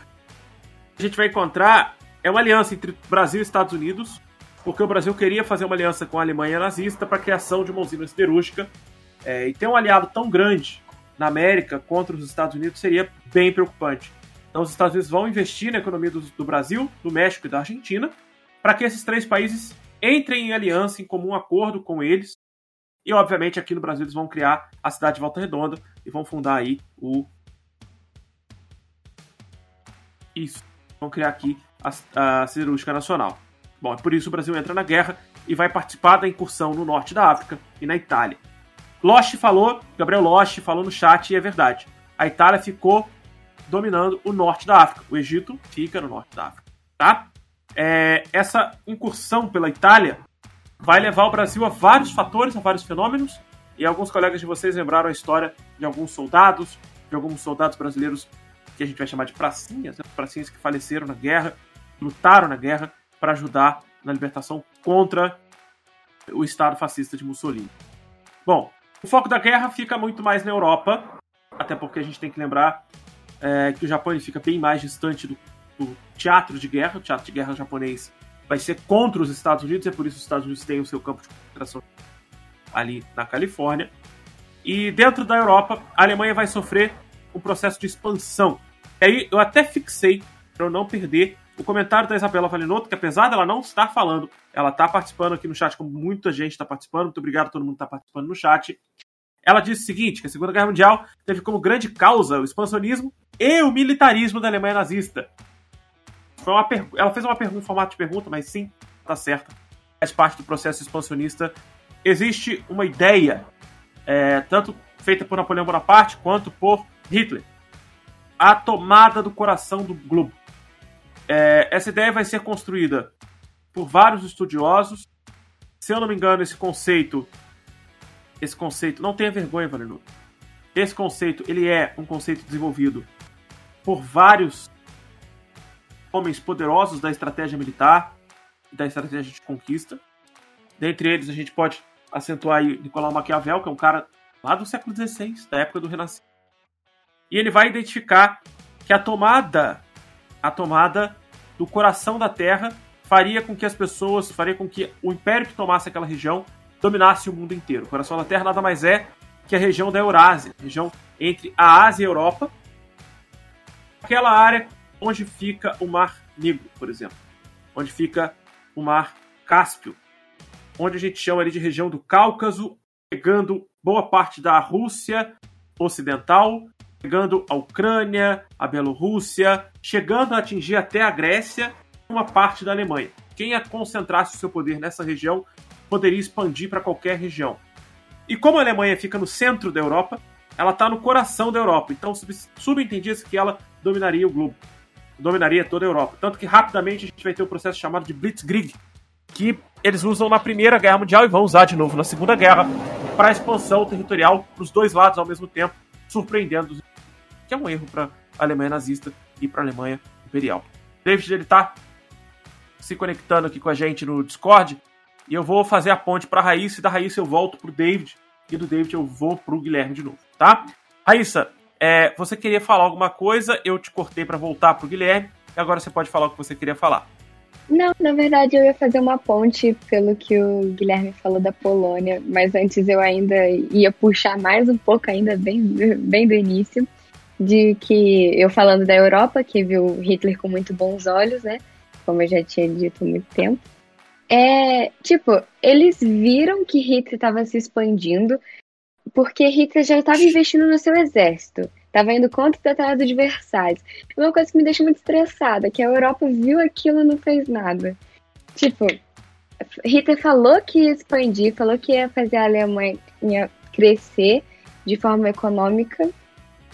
a gente vai encontrar é uma aliança entre Brasil e Estados Unidos, porque o Brasil queria fazer uma aliança com a Alemanha nazista para a criação de uma usina siderúrgica. É, e ter um aliado tão grande na América contra os Estados Unidos seria bem preocupante. Então, os Estados Unidos vão investir na economia do, do Brasil, do México e da Argentina, para que esses três países entrem em aliança, em comum acordo com eles. E, obviamente, aqui no Brasil, eles vão criar a cidade de Volta Redonda e vão fundar aí o. Isso. Vão criar aqui a, a Siderúrgica Nacional. Bom, é por isso o Brasil entra na guerra e vai participar da incursão no norte da África e na Itália. Lost falou, Gabriel Lost falou no chat e é verdade. A Itália ficou dominando o norte da África. O Egito fica no norte da África, tá? É, essa incursão pela Itália vai levar o Brasil a vários fatores, a vários fenômenos. E alguns colegas de vocês lembraram a história de alguns soldados, de alguns soldados brasileiros que a gente vai chamar de pracinhas, né? pracinhas que faleceram na guerra, lutaram na guerra para ajudar na libertação contra o Estado fascista de Mussolini. Bom, o foco da guerra fica muito mais na Europa, até porque a gente tem que lembrar é, que o Japão fica bem mais distante do, do, teatro de guerra. O teatro de guerra japonês vai ser contra os Estados Unidos, é por isso os Estados Unidos têm o seu campo de concentração ali na Califórnia. E dentro da Europa, a Alemanha vai sofrer um processo de expansão. E aí eu até fixei, para eu não perder, o comentário da Isabela Valinotto, que apesar dela não estar falando, ela está participando aqui no chat, como muita gente está participando. Muito obrigado a todo mundo que está participando no chat. Ela disse o seguinte: que a Segunda Guerra Mundial teve como grande causa o expansionismo e o militarismo da Alemanha nazista. Foi uma per... Ela fez uma pergunta, um formato de pergunta, mas sim, está certa. Faz parte do processo expansionista. Existe uma ideia, é, tanto feita por Napoleão Bonaparte quanto por Hitler. A tomada do coração do globo. É, essa ideia vai ser construída por vários estudiosos. Se eu não me engano, esse conceito, esse conceito, não tenha vergonha, Valerino. Esse conceito, ele é um conceito desenvolvido por vários homens poderosos da estratégia militar, da estratégia de conquista. Dentre eles, a gente pode acentuar aí Nicolau Maquiavel, que é um cara lá do século XVI, da época do Renascimento. E ele vai identificar que a tomada a tomada do coração da Terra faria com que as pessoas, faria com que o império que tomasse aquela região dominasse o mundo inteiro. O coração da Terra nada mais é que a região da Eurásia, região entre a Ásia e a Europa, aquela área onde fica o Mar Negro, por exemplo, onde fica o Mar Cáspio, onde a gente chama ali de região do Cáucaso, pegando boa parte da Rússia ocidental, chegando a Ucrânia, a Bielorrússia, chegando a atingir até a Grécia uma parte da Alemanha. Quem a concentrasse o seu poder nessa região poderia expandir para qualquer região. E como a Alemanha fica no centro da Europa, ela está no coração da Europa. Então subentendia-se que ela dominaria o globo, dominaria toda a Europa. Tanto que rapidamente a gente vai ter um processo chamado de Blitzkrieg, que eles usam na Primeira Guerra Mundial e vão usar de novo na Segunda Guerra para expansão territorial para os dois lados ao mesmo tempo, surpreendendo, que é um erro para a Alemanha nazista e para a Alemanha imperial. David ele está se conectando aqui com a gente no Discord e eu vou fazer a ponte para a Raíssa e da Raíssa eu volto pro David e do David eu vou pro Guilherme de novo, tá? Raíssa, é, você queria falar alguma coisa, eu te cortei para voltar pro Guilherme e agora você pode falar o que você queria falar. Não, na verdade eu ia fazer uma ponte pelo que o Guilherme falou da Polônia, mas antes eu ainda ia puxar mais um pouco ainda bem, bem do início de que eu falando da Europa, que viu Hitler com muito bons olhos, né? Como eu já tinha dito há muito tempo. É, tipo, eles viram que Hitler estava se expandindo porque Hitler já estava investindo no seu exército. Estava indo contra o Tratado de Versalhes. Uma coisa que me deixa muito estressada, que a Europa viu aquilo e não fez nada. Tipo, Hitler falou que ia expandir, falou que ia fazer a Alemanha crescer de forma econômica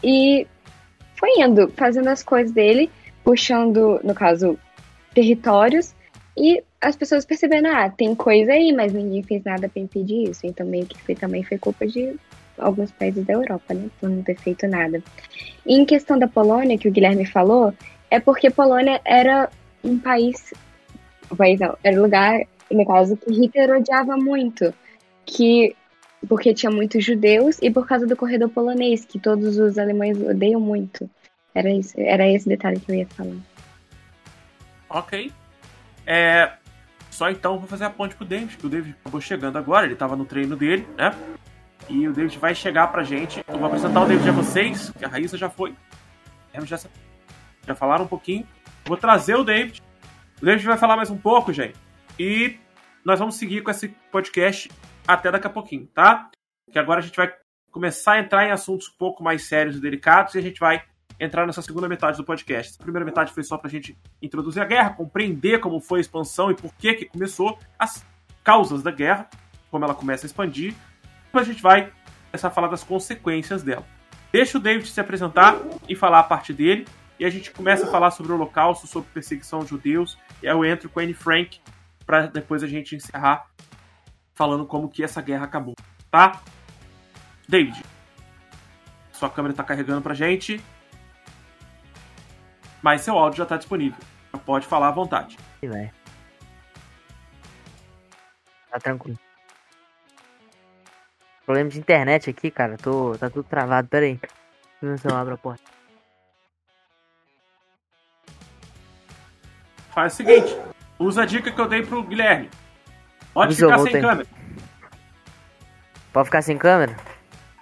e foi indo, fazendo as coisas dele, puxando, no caso, territórios e as pessoas percebendo, ah, tem coisa aí, mas ninguém fez nada para impedir isso. Então meio que foi, também foi culpa de alguns países da Europa, né? Por não ter feito nada. E em questão da Polônia, que o Guilherme falou, é porque Polônia era um país. País não, era um lugar, no caso, que Hitler odiava muito. Que. Porque tinha muitos judeus e por causa do corredor polonês, que todos os alemães odeiam muito. Era, isso, era esse detalhe que eu ia falar. Ok. É, só então vou fazer a ponte pro David, que o David acabou chegando agora, ele tava no treino dele, né? E o David vai chegar pra gente. Eu vou apresentar o David a vocês, que a Raíssa já foi. Já, já falaram um pouquinho. Vou trazer o David. O David vai falar mais um pouco, gente. E nós vamos seguir com esse podcast até daqui a pouquinho, tá? Que agora a gente vai começar a entrar em assuntos um pouco mais sérios e delicados e a gente vai entrar nessa segunda metade do podcast. A primeira metade foi só pra gente introduzir a guerra, compreender como foi a expansão e por que que começou, as causas da guerra, como ela começa a expandir. Depois a gente vai começar a falar das consequências dela. Deixa o David se apresentar e falar a parte dele, e a gente começa a falar sobre o Holocausto, sobre perseguição aos judeus, e aí eu entro com a Anne Frank para depois a gente encerrar falando como que essa guerra acabou, tá? David, sua câmera está carregando pra gente mas seu áudio já está disponível. Pode falar à vontade. Vai. Tá tranquilo. Problema de internet aqui, cara. Tô, tá tudo travado. Pera aí. Deixa eu ver se eu abro a porta. Faz o seguinte. Usa a dica que eu dei pro Guilherme. Pode ficar sem câmera. Pode ficar sem câmera?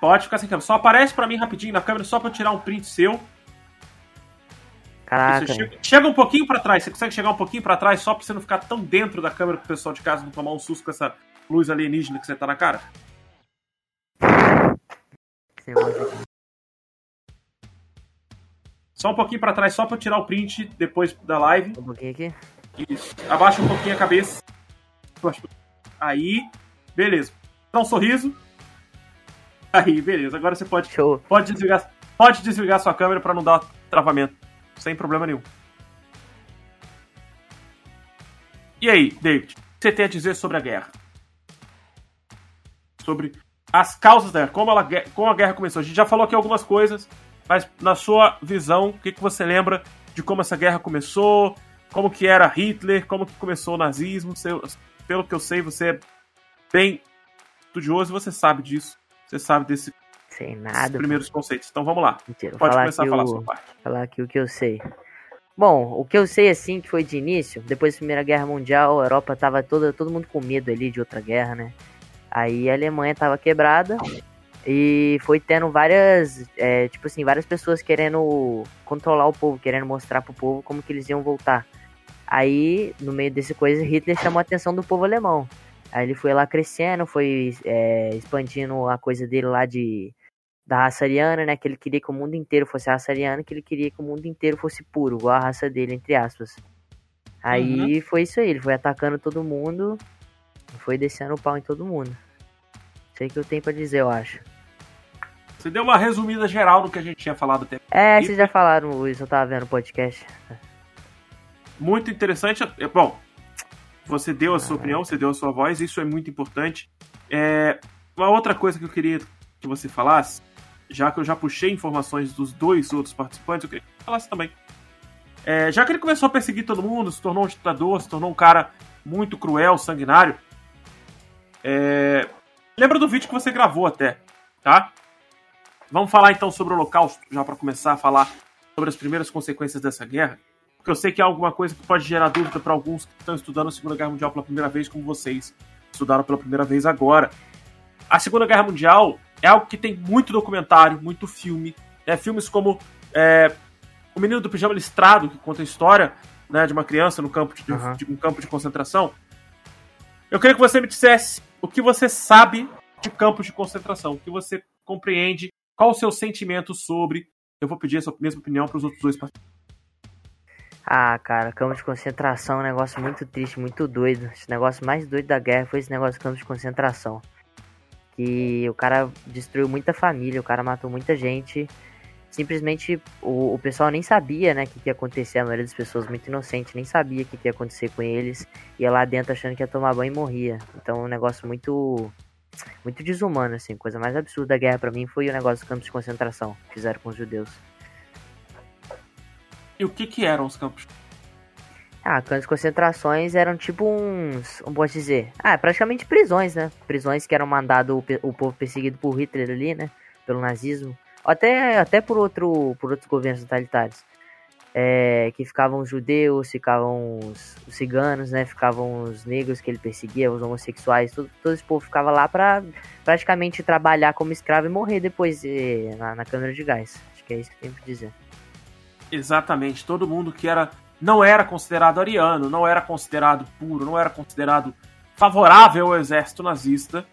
Pode ficar sem câmera. Só aparece pra mim rapidinho na câmera, só pra eu tirar um print seu Caraca. Chega, chega, um pouquinho para trás. Você consegue chegar um pouquinho para trás só pra você não ficar tão dentro da câmera pro pessoal de casa não tomar um susto com essa luz alienígena que você tá na cara? Só um pouquinho para trás, só pra eu tirar o print depois da live. Um pouquinho aqui? Isso. Abaixa um pouquinho a cabeça. Aí, beleza. Dá um sorriso. Aí, beleza. Agora você pode, Show. pode desligar, pode desligar sua câmera para não dar travamento sem problema nenhum. E aí, David, o que você tem a dizer sobre a guerra? Sobre as causas da guerra, como, ela, como a guerra começou. A gente já falou aqui algumas coisas, mas na sua visão, o que, que você lembra de como essa guerra começou? Como que era Hitler? Como que começou o nazismo? Você, pelo que eu sei, você é bem estudioso e você sabe disso. Você sabe desse sei nada. Os primeiros pô. conceitos. Então vamos lá. Mentira, Pode começar a falar o... sua parte. Falar aqui o que eu sei. Bom, o que eu sei assim que foi de início, depois da Primeira Guerra Mundial, a Europa tava toda todo mundo com medo ali de outra guerra, né? Aí a Alemanha tava quebrada e foi tendo várias, é, tipo assim, várias pessoas querendo controlar o povo, querendo mostrar pro povo como que eles iam voltar. Aí, no meio desse coisa, Hitler chamou a atenção do povo alemão. Aí ele foi lá crescendo, foi é, expandindo a coisa dele lá de da raça ariana, né? Que ele queria que o mundo inteiro fosse a raça ariana, que ele queria que o mundo inteiro fosse puro, igual a raça dele, entre aspas. Aí uhum. foi isso aí, ele foi atacando todo mundo, foi descendo o pau em todo mundo. Isso aí que eu tenho pra dizer, eu acho. Você deu uma resumida geral do que a gente tinha falado até. É, vocês já falaram isso, eu tava vendo o podcast. Muito interessante. É, bom, você deu a sua opinião, você deu a sua voz, isso é muito importante. É, uma outra coisa que eu queria que você falasse, já que eu já puxei informações dos dois outros participantes, eu queria que você falasse também. É, já que ele começou a perseguir todo mundo, se tornou um ditador, se tornou um cara muito cruel, sanguinário. É, lembra do vídeo que você gravou até, tá? Vamos falar então sobre o Holocausto, já para começar a falar sobre as primeiras consequências dessa guerra. Porque eu sei que é alguma coisa que pode gerar dúvida para alguns que estão estudando a Segunda Guerra Mundial pela primeira vez, como vocês estudaram pela primeira vez agora. A Segunda Guerra Mundial é algo que tem muito documentário, muito filme. Né? Filmes como é, O Menino do Pijama Listrado, que conta a história né, de uma criança no campo de, uhum. de, um campo de concentração. Eu queria que você me dissesse o que você sabe de campos de concentração, o que você compreende, qual o seu sentimento sobre. Eu vou pedir essa mesma opinião para os outros dois participantes. Ah, cara, campo de concentração é um negócio muito triste, muito doido. Esse negócio mais doido da guerra foi esse negócio de campo de concentração. Que o cara destruiu muita família, o cara matou muita gente. Simplesmente o, o pessoal nem sabia, né, o que, que ia acontecer. A maioria das pessoas muito inocente, nem sabia o que, que ia acontecer com eles. Ia lá dentro achando que ia tomar banho e morria. Então, um negócio muito muito desumano, assim. Coisa mais absurda da guerra para mim foi o negócio dos campos de concentração que fizeram com os judeus. E o que que eram os campos? Ah, campos de concentrações eram tipo uns, como posso dizer? Ah, praticamente prisões, né? Prisões que eram mandado o, o povo perseguido por Hitler ali, né? Pelo nazismo. Até, até por, outro, por outros governos totalitários. É, que ficavam os judeus, ficavam os, os, ciganos, né? Ficavam os negros que ele perseguia, os homossexuais, todo, todo esse povo ficava lá para praticamente trabalhar como escravo e morrer depois eh, na, na câmara de gás. Acho que é isso que tem que dizer. Exatamente, todo mundo que era não era considerado ariano, não era considerado puro, não era considerado favorável ao exército nazista,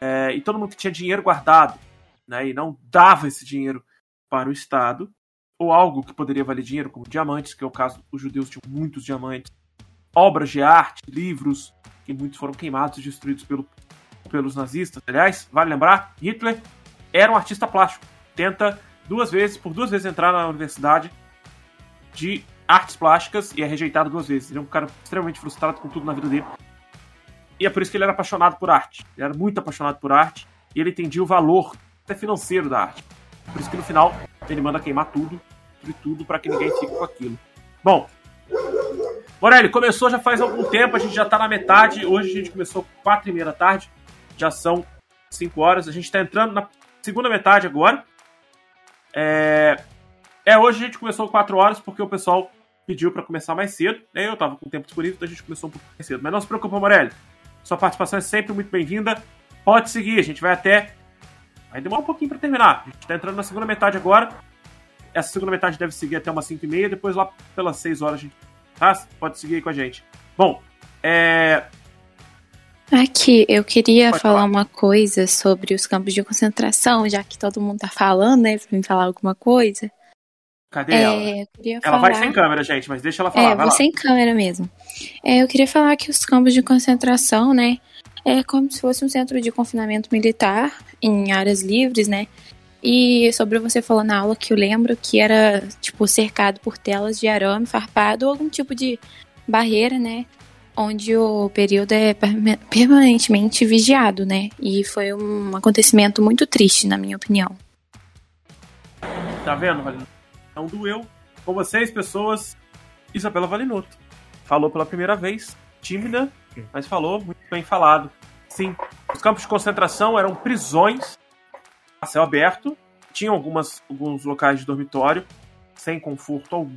é, e todo mundo que tinha dinheiro guardado, né, e não dava esse dinheiro para o Estado, ou algo que poderia valer dinheiro, como diamantes, que é o caso, os judeus tinham muitos diamantes, obras de arte, livros, que muitos foram queimados e destruídos pelo, pelos nazistas. Aliás, vale lembrar, Hitler era um artista plástico, tenta duas vezes, por duas vezes entrar na universidade de artes plásticas e é rejeitado duas vezes. Ele é um cara extremamente frustrado com tudo na vida dele. E é por isso que ele era apaixonado por arte. Ele era muito apaixonado por arte e ele entendia o valor até financeiro da arte. Por isso que no final ele manda queimar tudo, de tudo, para que ninguém fique com aquilo. Bom, Morelli, começou já faz algum tempo, a gente já tá na metade. Hoje a gente começou quatro e meia da tarde, já são cinco horas. A gente tá entrando na segunda metade agora. É, é hoje a gente começou 4 horas porque o pessoal pediu para começar mais cedo. Né? Eu tava com tempo disponível, então a gente começou um pouco mais cedo. Mas não se preocupe, Morelli. Sua participação é sempre muito bem-vinda. Pode seguir, a gente vai até. Vai demorar um pouquinho para terminar. A gente tá entrando na segunda metade agora. Essa segunda metade deve seguir até umas 5 e meia. Depois lá pelas 6 horas a gente. Tá? Pode seguir aí com a gente. Bom, é. Aqui, eu queria Pode falar, uma coisa sobre os campos de concentração, já que todo mundo tá falando, né, pra me falar alguma coisa. Cadê é, ela? ela falar... vai sem câmera, gente, mas deixa ela falar. É, vai sem câmera mesmo. É, eu queria falar que os campos de concentração, né, é como se fosse um centro de confinamento militar em áreas livres, né? E sobre você falou na aula que eu lembro que era, tipo, cercado por telas de arame farpado ou algum tipo de barreira, né? Onde o período é permanentemente vigiado, né? E foi um acontecimento muito triste, na minha opinião. Tá vendo, Valinotto? Não doeu. Com vocês, pessoas, Isabela Valinotto. Falou pela primeira vez, tímida, mas falou muito bem falado. Sim, os campos de concentração eram prisões a céu aberto, tinham algumas, alguns locais de dormitório, sem conforto algum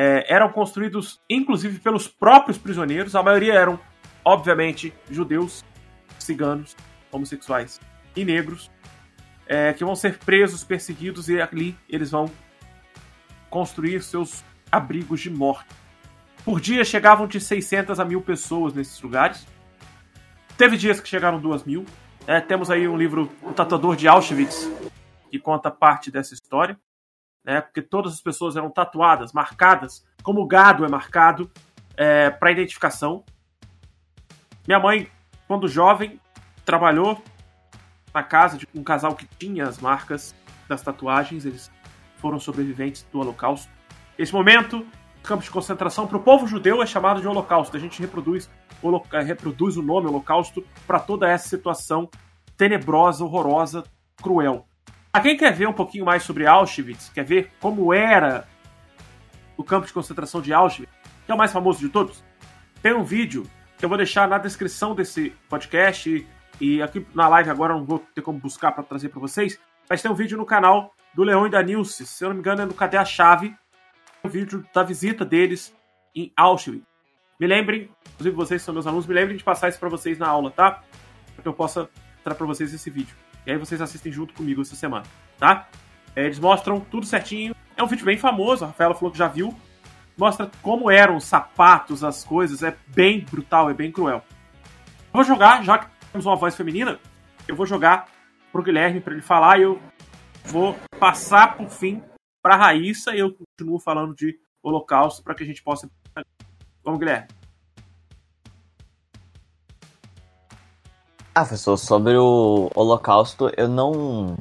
é, eram construídos inclusive pelos próprios prisioneiros. A maioria eram, obviamente, judeus, ciganos, homossexuais e negros, é, que vão ser presos, perseguidos e ali eles vão construir seus abrigos de morte. Por dia chegavam de 600 a mil pessoas nesses lugares. Teve dias que chegaram 2 mil. É, temos aí um livro, O Tatuador de Auschwitz, que conta parte dessa história. Né? Porque todas as pessoas eram tatuadas, marcadas, como o gado é marcado é, para identificação. Minha mãe, quando jovem, trabalhou na casa de um casal que tinha as marcas das tatuagens. Eles foram sobreviventes do Holocausto. Esse momento, campo de concentração para o povo judeu é chamado de Holocausto. A gente reproduz, é, reproduz o nome Holocausto para toda essa situação tenebrosa, horrorosa, cruel. A quem quer ver um pouquinho mais sobre Auschwitz, quer ver como era o campo de concentração de Auschwitz, que é o mais famoso de todos, tem um vídeo que eu vou deixar na descrição desse podcast e aqui na live agora não vou ter como buscar para trazer para vocês, mas tem um vídeo no canal do Leão e da Nilce, se eu não me engano é no Cadê a Chave, um vídeo da visita deles em Auschwitz. Me lembrem, inclusive vocês são meus alunos, me lembrem de passar isso para vocês na aula, tá? Para que eu possa mostrar para vocês esse vídeo. E aí vocês assistem junto comigo essa semana, tá? É, eles mostram tudo certinho. É um vídeo bem famoso, a Rafaela falou que já viu. Mostra como eram os sapatos, as coisas. É bem brutal, é bem cruel. Eu vou jogar, já que temos uma voz feminina, eu vou jogar pro Guilherme para ele falar e eu vou passar por fim para Raíssa e eu continuo falando de Holocausto para que a gente possa. Vamos, Guilherme. Ah, professor, sobre o Holocausto, eu não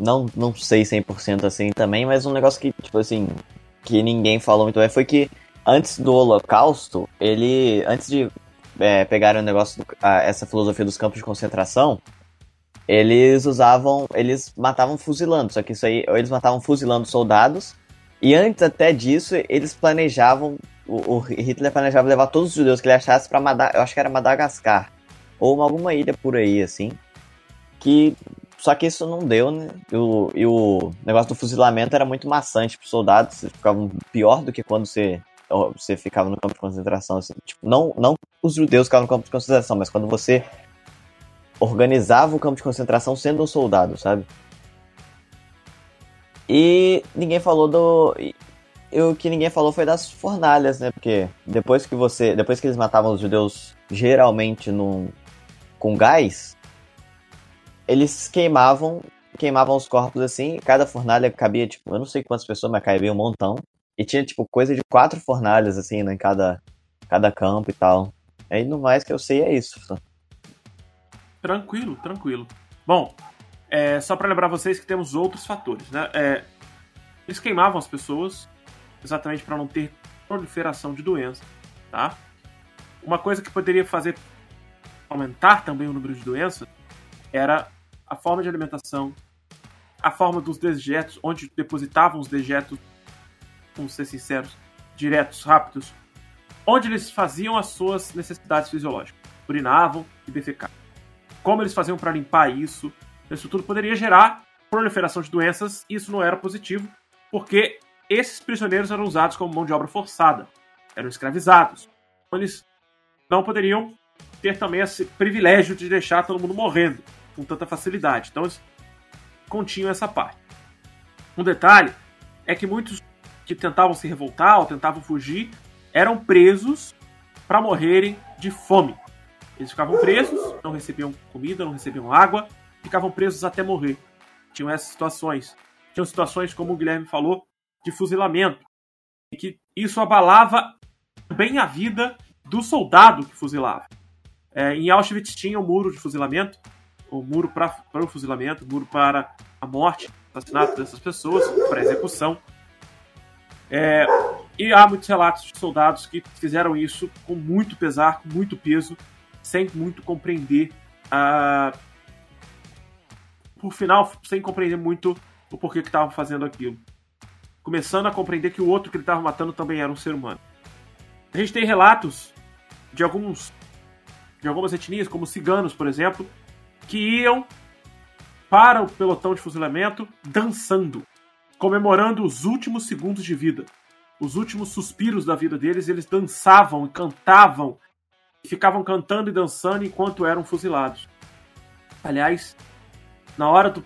não não sei 100% assim também, mas um negócio que, tipo assim, que ninguém falou muito bem foi que antes do Holocausto, ele antes de é, o negócio, do, a, essa filosofia dos campos de concentração, eles usavam, eles matavam fuzilando, só que isso aí, eles matavam fuzilando soldados, e antes até disso, eles planejavam, o, o Hitler planejava levar todos os judeus que ele achasse para eu acho que era Madagascar, ou alguma ilha por aí, assim, que, só que isso não deu, né, e o, e o negócio do fuzilamento era muito maçante os soldados, ficavam pior do que quando você você ficava no campo de concentração, assim, tipo, não, não os judeus ficavam no campo de concentração, mas quando você organizava o campo de concentração sendo um soldado, sabe? E ninguém falou do. E o que ninguém falou foi das fornalhas, né? Porque depois que você. Depois que eles matavam os judeus geralmente no, com gás, eles queimavam. Queimavam os corpos assim, cada fornalha cabia, tipo, eu não sei quantas pessoas, mas cabia um montão. E tinha, tipo, coisa de quatro fornalhas, assim, né, em cada, cada campo e tal. Aí no mais que eu sei é isso. Tranquilo, tranquilo. Bom, é, só para lembrar vocês que temos outros fatores, né? É, eles queimavam as pessoas exatamente para não ter proliferação de doenças, tá? Uma coisa que poderia fazer aumentar também o número de doenças era a forma de alimentação, a forma dos dejetos, onde depositavam os dejetos, vamos ser sinceros, diretos, rápidos, onde eles faziam as suas necessidades fisiológicas, urinavam e defecavam como eles faziam para limpar isso. Isso tudo poderia gerar proliferação de doenças e isso não era positivo, porque esses prisioneiros eram usados como mão de obra forçada, eram escravizados. Então eles não poderiam ter também esse privilégio de deixar todo mundo morrendo com tanta facilidade. Então eles continham essa parte. Um detalhe é que muitos que tentavam se revoltar ou tentavam fugir eram presos para morrerem de fome. Eles ficavam presos, não recebiam comida, não recebiam água, ficavam presos até morrer. Tinham essas situações. Tinham situações, como o Guilherme falou, de fuzilamento. E que isso abalava bem a vida do soldado que fuzilava. É, em Auschwitz tinha o um muro de fuzilamento, o um muro para o fuzilamento, o um muro para a morte, assassinato dessas pessoas, para execução. É, e há muitos relatos de soldados que fizeram isso com muito pesar, com muito peso, sem muito compreender a. Por final, sem compreender muito o porquê que estavam fazendo aquilo. Começando a compreender que o outro que ele estava matando também era um ser humano. A gente tem relatos de alguns de algumas etnias, como ciganos, por exemplo, que iam para o pelotão de fuzilamento dançando, comemorando os últimos segundos de vida, os últimos suspiros da vida deles. Eles dançavam e cantavam ficavam cantando e dançando enquanto eram fuzilados. Aliás, na hora do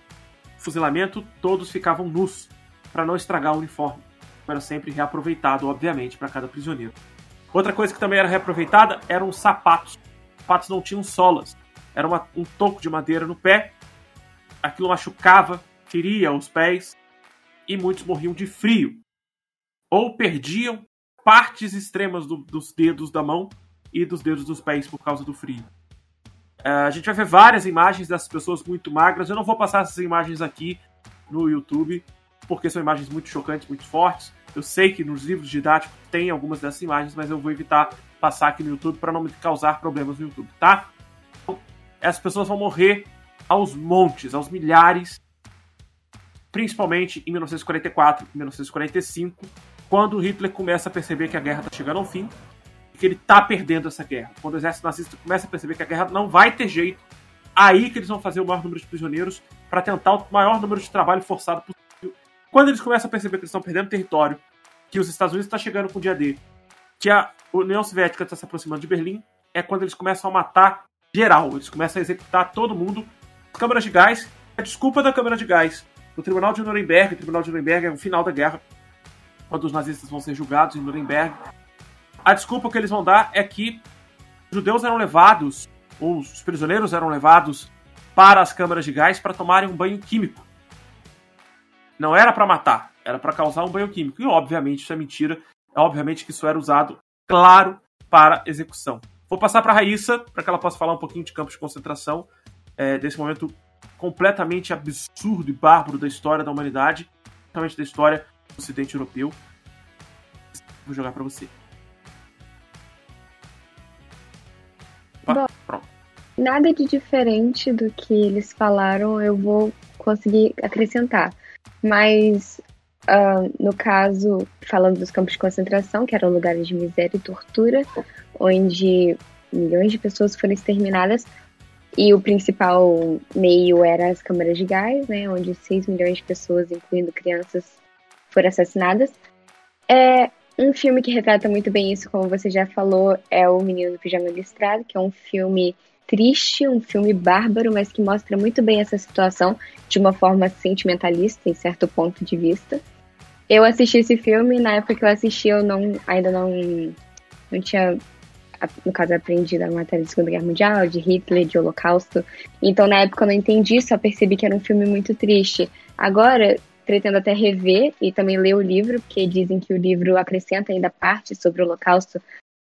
fuzilamento, todos ficavam nus para não estragar o uniforme. Era sempre reaproveitado, obviamente, para cada prisioneiro. Outra coisa que também era reaproveitada eram os sapatos. Os sapatos não tinham solas. Era uma, um toco de madeira no pé. Aquilo machucava, feria os pés. e muitos morriam de frio ou perdiam partes extremas do, dos dedos da mão e dos dedos dos pés por causa do frio. Uh, a gente vai ver várias imagens dessas pessoas muito magras. Eu não vou passar essas imagens aqui no YouTube, porque são imagens muito chocantes, muito fortes. Eu sei que nos livros didáticos tem algumas dessas imagens, mas eu vou evitar passar aqui no YouTube para não me causar problemas no YouTube, tá? Então, essas pessoas vão morrer aos montes, aos milhares, principalmente em 1944, 1945, quando Hitler começa a perceber que a guerra está chegando ao fim que ele tá perdendo essa guerra. Quando o exército nazista começa a perceber que a guerra não vai ter jeito, aí que eles vão fazer o maior número de prisioneiros para tentar o maior número de trabalho forçado possível. Quando eles começam a perceber que eles estão perdendo território, que os Estados Unidos estão tá chegando com o dia D, que a União Soviética está se aproximando de Berlim, é quando eles começam a matar geral. Eles começam a executar todo mundo. Câmaras de gás, a desculpa da câmara de gás. O Tribunal de Nuremberg, o Tribunal de Nuremberg é o final da guerra, quando os nazistas vão ser julgados em Nuremberg a desculpa que eles vão dar é que os judeus eram levados, ou os prisioneiros eram levados para as câmaras de gás para tomarem um banho químico. Não era para matar, era para causar um banho químico. E obviamente isso é mentira. Obviamente que isso era usado, claro, para execução. Vou passar para a Raíssa, para que ela possa falar um pouquinho de campos de concentração, é, desse momento completamente absurdo e bárbaro da história da humanidade, principalmente da história do Ocidente Europeu. Vou jogar para você. Bom, nada de diferente do que eles falaram eu vou conseguir acrescentar. Mas, uh, no caso, falando dos campos de concentração, que eram lugares de miséria e tortura, onde milhões de pessoas foram exterminadas, e o principal meio era as câmaras de gás, né, onde 6 milhões de pessoas, incluindo crianças, foram assassinadas. É, um filme que retrata muito bem isso, como você já falou, é O Menino do Pijama Listrado, que é um filme triste, um filme bárbaro, mas que mostra muito bem essa situação de uma forma sentimentalista, em certo ponto de vista. Eu assisti esse filme, na época que eu assisti, eu não, ainda não, não tinha, no caso, aprendido a matéria da Segunda Guerra Mundial, de Hitler, de Holocausto. Então, na época, eu não entendi, só percebi que era um filme muito triste. Agora, pretendo até rever e também ler o livro, porque dizem que o livro acrescenta ainda parte sobre o Holocausto,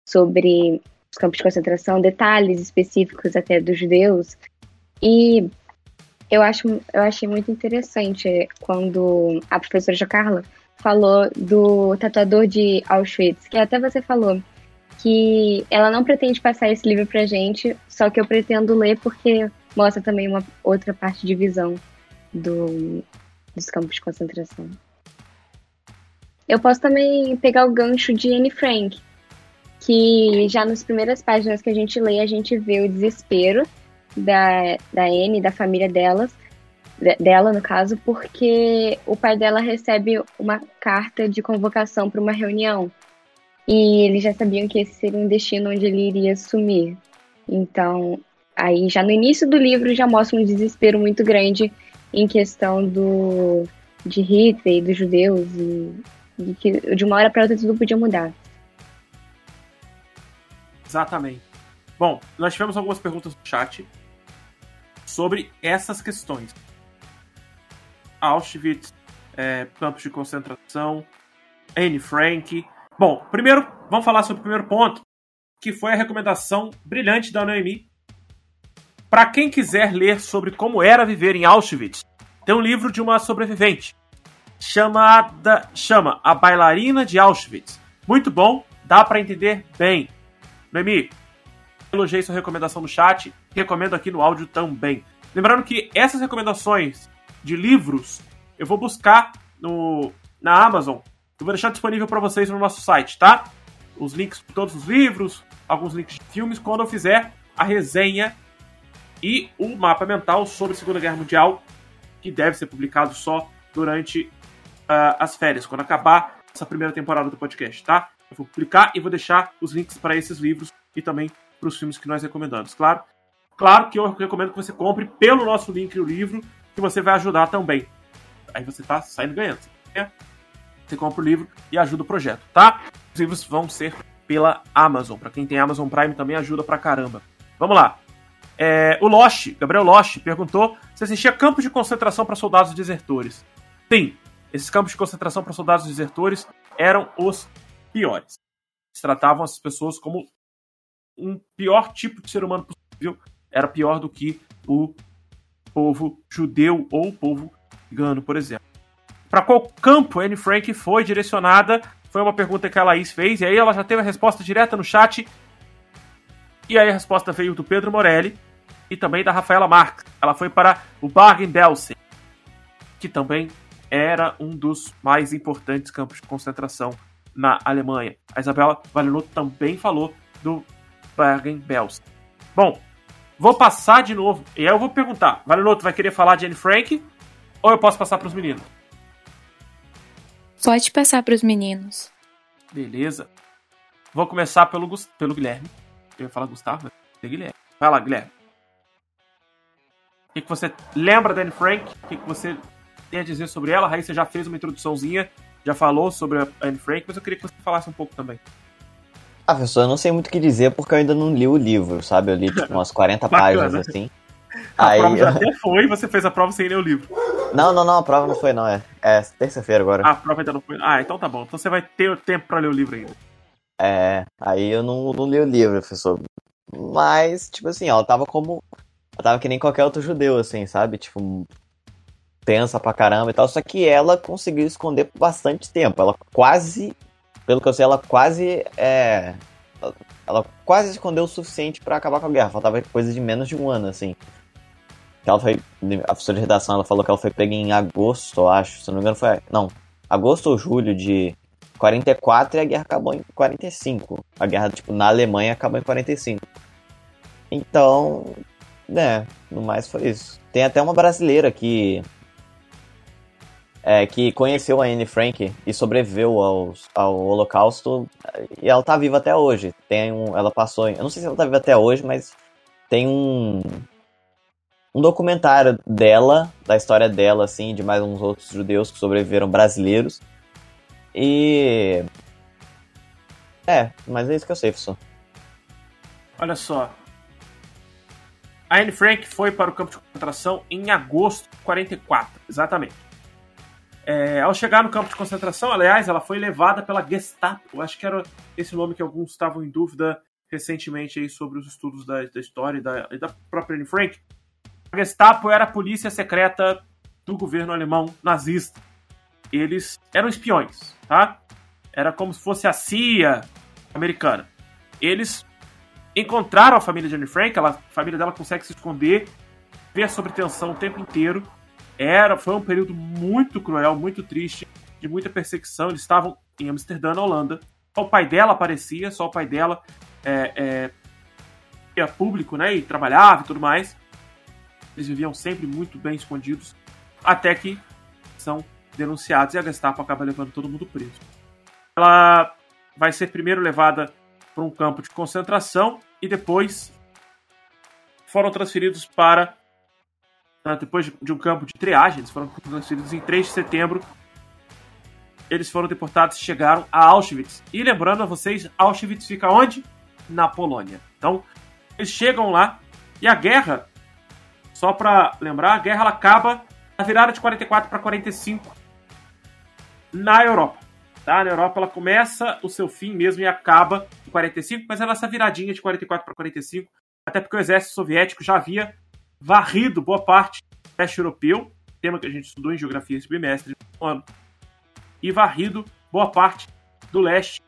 sobre os campos de concentração, detalhes específicos até dos judeus. E eu, acho, eu achei muito interessante quando a professora Jocarla falou do tatuador de Auschwitz, que até você falou que ela não pretende passar esse livro pra gente, só que eu pretendo ler porque mostra também uma outra parte de visão do, dos campos de concentração. Eu posso também pegar o gancho de Anne Frank, que já nas primeiras páginas que a gente lê, a gente vê o desespero da, da Anne, da família delas, dela no caso, porque o pai dela recebe uma carta de convocação para uma reunião. E eles já sabiam que esse seria um destino onde ele iria sumir. Então, aí já no início do livro já mostra um desespero muito grande em questão do de Hitler e dos judeus e de que de uma hora para outra tudo podia mudar. Exatamente. Bom, nós tivemos algumas perguntas no chat sobre essas questões. Auschwitz, é, campos de concentração, Anne Frank. Bom, primeiro, vamos falar sobre o primeiro ponto, que foi a recomendação brilhante da Noemi para quem quiser ler sobre como era viver em Auschwitz, tem um livro de uma sobrevivente chamada chama A Bailarina de Auschwitz. Muito bom, dá para entender bem. Noemi, elogiei sua recomendação no chat, recomendo aqui no áudio também. Lembrando que essas recomendações de livros eu vou buscar no, na Amazon. Eu vou deixar disponível para vocês no nosso site, tá? Os links de todos os livros, alguns links de filmes, quando eu fizer a resenha e o mapa mental sobre a Segunda Guerra Mundial, que deve ser publicado só durante uh, as férias, quando acabar essa primeira temporada do podcast, tá? Eu vou publicar e vou deixar os links para esses livros e também para os filmes que nós recomendamos, claro. Claro que eu recomendo que você compre pelo nosso link o livro, que você vai ajudar também. Aí você tá saindo ganhando. Você compra o livro e ajuda o projeto, tá? Os livros vão ser pela Amazon. Para quem tem Amazon Prime também ajuda pra caramba. Vamos lá. É, o Lost, Gabriel Lost, perguntou se assistia campos de concentração para soldados desertores. Sim, Esses campos de concentração para soldados desertores eram os piores. Eles tratavam essas pessoas como um pior tipo de ser humano possível. Era pior do que o povo judeu ou povo cigano, por exemplo. Para qual campo Anne Frank foi direcionada? Foi uma pergunta que a Laís fez, e aí ela já teve a resposta direta no chat. E aí a resposta veio do Pedro Morelli e também da Rafaela Marques. Ela foi para o Bergen-Belsen, que também era um dos mais importantes campos de concentração na Alemanha. A Isabela Valinotto também falou do Bergen-Belsen. Bom, vou passar de novo. E aí eu vou perguntar: Valinotto vai querer falar de Anne Frank? Ou eu posso passar para os meninos? Pode passar para os meninos. Beleza. Vou começar pelo, pelo Guilherme. Eu ia falar Gustavo, mas é Guilherme. Vai lá, Guilherme. O que, que você lembra da Anne Frank? O que, que você tem a dizer sobre ela? A Raíssa já fez uma introduçãozinha, já falou sobre a Anne Frank, mas eu queria que você falasse um pouco também. Ah, professor, eu não sei muito o que dizer porque eu ainda não li o livro, sabe? Eu li tipo umas 40 páginas assim. A Aí, prova já até foi, você fez a prova sem ler o livro. Não, não, não, a prova não foi, não. É, é terça-feira agora. Ah, a prova ainda não foi. Ah, então tá bom. Então você vai ter tempo pra ler o livro ainda. É, aí eu não, não li o livro, professor. Mas, tipo assim, ela tava como. Ela tava que nem qualquer outro judeu, assim, sabe? Tipo, tensa pra caramba e tal. Só que ela conseguiu esconder por bastante tempo. Ela quase. Pelo que eu sei, ela quase. É, ela quase escondeu o suficiente para acabar com a guerra. Faltava coisa de menos de um ano, assim. Ela foi. A professora de redação ela falou que ela foi pega em agosto, eu acho. Se não me engano, foi. Não. Agosto ou julho de 44 e a guerra acabou em 45. A guerra, tipo, na Alemanha acabou em 45. Então, né, no mais foi isso. Tem até uma brasileira que. É, que conheceu a Anne Frank e sobreviveu ao, Holocausto e ela tá viva até hoje. Tem um, ela passou, eu não sei se ela tá viva até hoje, mas tem um um documentário dela, da história dela, assim, de mais uns outros judeus que sobreviveram brasileiros. E. É, mas é isso que eu sei, professor. Olha só. A Anne Frank foi para o campo de concentração em agosto de 44, exatamente. É, ao chegar no campo de concentração, aliás, ela foi levada pela Gestapo. Acho que era esse nome que alguns estavam em dúvida recentemente aí sobre os estudos da, da história e da, e da própria Anne Frank. A Gestapo era a polícia secreta do governo alemão nazista. Eles eram espiões, tá? Era como se fosse a CIA americana. Eles encontraram a família de Anne Frank, ela, a família dela consegue se esconder, ver sobre tensão o tempo inteiro. Era, foi um período muito cruel, muito triste, de muita perseguição. Eles estavam em Amsterdã, na Holanda. Só o pai dela aparecia, só o pai dela é, é, ia público, né? E trabalhava e tudo mais. Eles viviam sempre muito bem escondidos, até que são denunciados e a Gestapo acaba levando todo mundo preso. Ela vai ser primeiro levada para um campo de concentração e depois foram transferidos para depois de um campo de triagem, eles foram transferidos em 3 de setembro. Eles foram deportados e chegaram a Auschwitz. E lembrando a vocês, Auschwitz fica onde? Na Polônia. Então, eles chegam lá e a guerra só para lembrar, a guerra ela acaba na virada de 44 para 45 na Europa. Tá? Na Europa ela começa o seu fim mesmo e acaba em 45, mas é nessa viradinha de 44 para 45, até porque o exército soviético já havia varrido boa parte do leste europeu, tema que a gente estudou em geografia esse bimestre no ano, e varrido boa parte do leste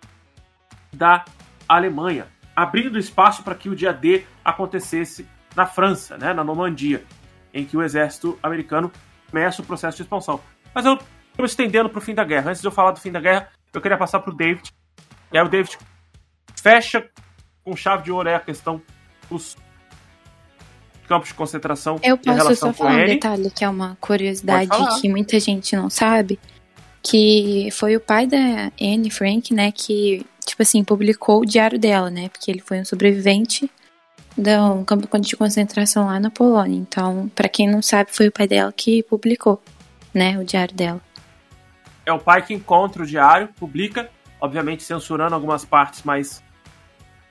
da Alemanha, abrindo espaço para que o dia D acontecesse na França, né, na Normandia, em que o exército americano começa o processo de expansão. Mas eu estou estendendo para o fim da guerra. Antes de eu falar do fim da guerra, eu queria passar para o David. E aí o David fecha com chave de ouro a questão dos campos de concentração. Eu posso só falar um detalhe que é uma curiosidade que muita gente não sabe, que foi o pai da Anne Frank, né, que tipo assim publicou o diário dela, né, porque ele foi um sobrevivente um campo de concentração lá na Polônia. Então, para quem não sabe, foi o pai dela que publicou, né, o diário dela. É o pai que encontra o diário, publica, obviamente censurando algumas partes mais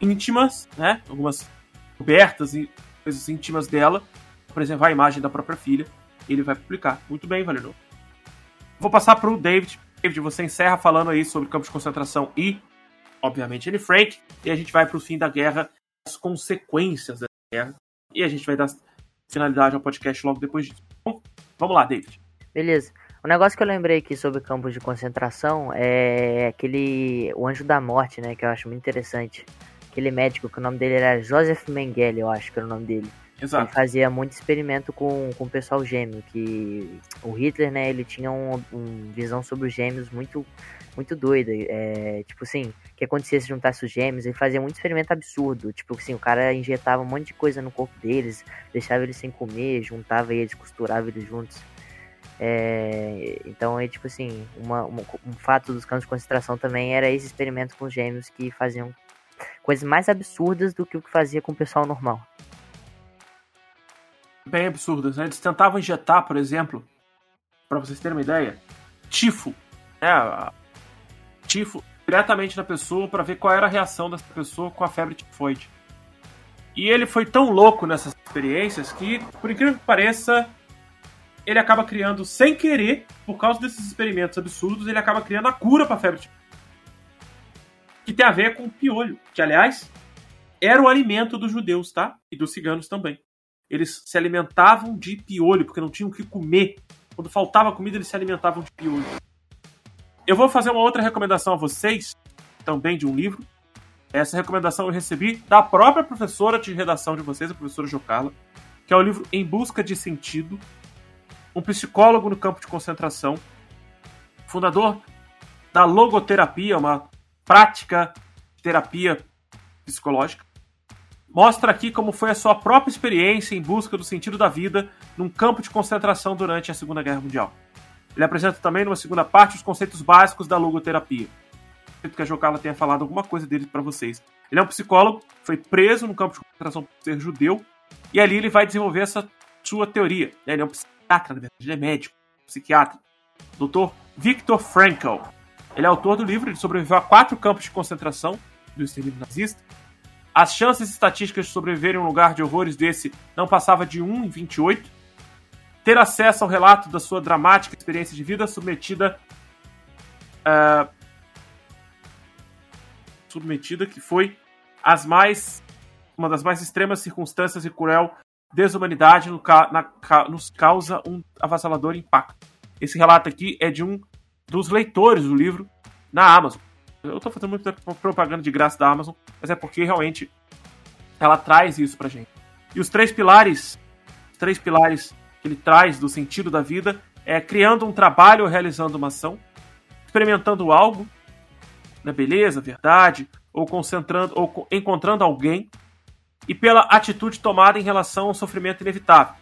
íntimas, né, algumas cobertas e coisas íntimas dela, preservar a imagem da própria filha. Ele vai publicar. Muito bem, Valerão. Vou passar para o David. David, você encerra falando aí sobre campos de concentração e, obviamente, Anne Frank. E a gente vai para o fim da guerra, as consequências da guerra. E a gente vai dar finalidade ao podcast logo depois disso. Bom, vamos lá, David. Beleza. O negócio que eu lembrei aqui sobre campos de concentração é aquele. O Anjo da Morte, né? Que eu acho muito interessante. Aquele médico que o nome dele era Joseph Mengele, eu acho que era o nome dele. Exato. Ele fazia muito experimento com, com o pessoal gêmeo, que o Hitler, né, ele tinha uma um visão sobre os gêmeos muito muito doida. É, tipo assim, o que acontecia se juntasse os gêmeos, ele fazia muito experimento absurdo. Tipo assim, o cara injetava um monte de coisa no corpo deles, deixava eles sem comer, juntava eles, costurava eles juntos. É, então é tipo assim, uma, uma, um fato dos campos de concentração também era esse experimento com os gêmeos que faziam coisas mais absurdas do que o que fazia com o pessoal normal bem absurdas. Né? Eles tentavam injetar, por exemplo, para vocês terem uma ideia, tifo, né? tifo diretamente na pessoa para ver qual era a reação dessa pessoa com a febre tifoide. E ele foi tão louco nessas experiências que, por incrível que pareça, ele acaba criando, sem querer, por causa desses experimentos absurdos, ele acaba criando a cura para febre tifoide. Que tem a ver com o piolho, que aliás era o alimento dos judeus, tá? E dos ciganos também eles se alimentavam de piolho, porque não tinham o que comer. Quando faltava comida, eles se alimentavam de piolho. Eu vou fazer uma outra recomendação a vocês, também de um livro. Essa recomendação eu recebi da própria professora de redação de vocês, a professora Jocala, que é o livro Em Busca de Sentido, um psicólogo no campo de concentração, fundador da logoterapia, uma prática de terapia psicológica mostra aqui como foi a sua própria experiência em busca do sentido da vida num campo de concentração durante a Segunda Guerra Mundial. Ele apresenta também, numa segunda parte, os conceitos básicos da logoterapia. Acredito que a Jocala tenha falado alguma coisa dele para vocês. Ele é um psicólogo, foi preso no campo de concentração por ser judeu, e ali ele vai desenvolver essa sua teoria. Ele é um psiquiatra, na verdade, ele é médico, psiquiatra. Dr. Viktor Frankl. Ele é autor do livro, ele sobreviveu a quatro campos de concentração do extermínio nazista, as chances estatísticas de sobreviver em um lugar de horrores desse não passava de 1 em 28. Ter acesso ao relato da sua dramática experiência de vida submetida. Uh, submetida, que foi as mais. uma das mais extremas circunstâncias e cruel desumanidade no, na, nos causa um avassalador impacto. Esse relato aqui é de um dos leitores do livro na Amazon. Eu tô fazendo muita propaganda de graça da Amazon, mas é porque realmente ela traz isso pra gente. E os três pilares, os três pilares que ele traz do sentido da vida é criando um trabalho ou realizando uma ação, experimentando algo, na né, beleza, verdade, ou concentrando ou encontrando alguém e pela atitude tomada em relação ao sofrimento inevitável,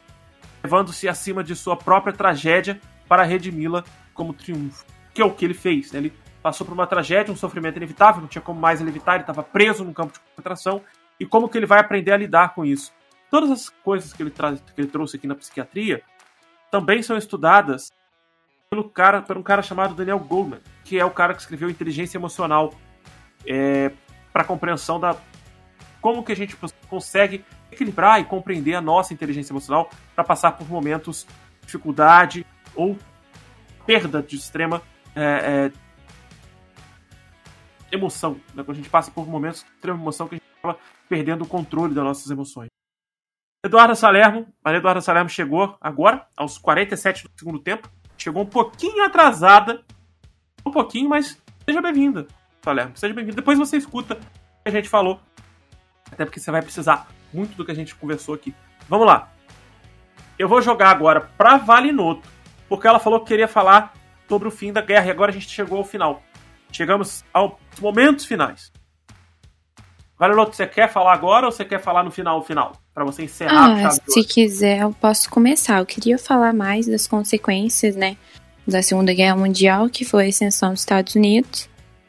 levando-se acima de sua própria tragédia para redimi-la como triunfo, que é o que ele fez. Né? Ele passou por uma tragédia, um sofrimento inevitável, não tinha como mais ele evitar, ele estava preso num campo de concentração, e como que ele vai aprender a lidar com isso. Todas as coisas que ele, traz, que ele trouxe aqui na psiquiatria também são estudadas pelo cara, por um cara chamado Daniel Goleman, que é o cara que escreveu Inteligência Emocional é, para compreensão da como que a gente consegue equilibrar e compreender a nossa inteligência emocional para passar por momentos de dificuldade ou perda de extrema é, é, emoção, né? quando a gente passa por momentos de extrema emoção que a gente acaba perdendo o controle das nossas emoções. Eduardo Salermo, Maria Eduarda Salermo chegou agora, aos 47 do segundo tempo, chegou um pouquinho atrasada, um pouquinho, mas seja bem-vinda, Salermo, seja bem-vinda. Depois você escuta o que a gente falou, até porque você vai precisar muito do que a gente conversou aqui. Vamos lá. Eu vou jogar agora pra Valinoto, porque ela falou que queria falar sobre o fim da guerra e agora a gente chegou ao final. Chegamos aos momentos finais. Valeroto, você quer falar agora ou você quer falar no final, final? Para você encerrar ah, Se quiser, eu posso começar. Eu queria falar mais das consequências, né? Da Segunda Guerra Mundial, que foi a ascensão dos Estados Unidos,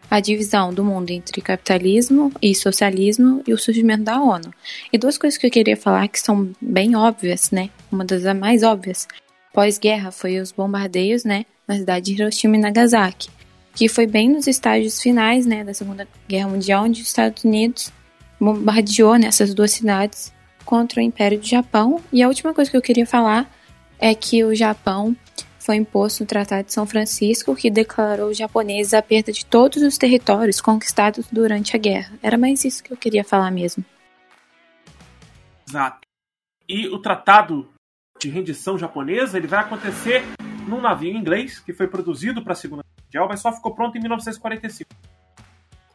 a divisão do mundo entre capitalismo e socialismo e o surgimento da ONU. E duas coisas que eu queria falar que são bem óbvias, né? Uma das mais óbvias. Pós-guerra foi os bombardeios, né? Na cidade de Hiroshima e Nagasaki que foi bem nos estágios finais né, da Segunda Guerra Mundial, onde os Estados Unidos bombardeou nessas duas cidades contra o Império do Japão. E a última coisa que eu queria falar é que o Japão foi imposto no Tratado de São Francisco, que declarou os japoneses a perda de todos os territórios conquistados durante a guerra. Era mais isso que eu queria falar mesmo. Exato. E o tratado de rendição japonesa ele vai acontecer num navio inglês que foi produzido para a Segunda Guerra Mundial, mas só ficou pronto em 1945.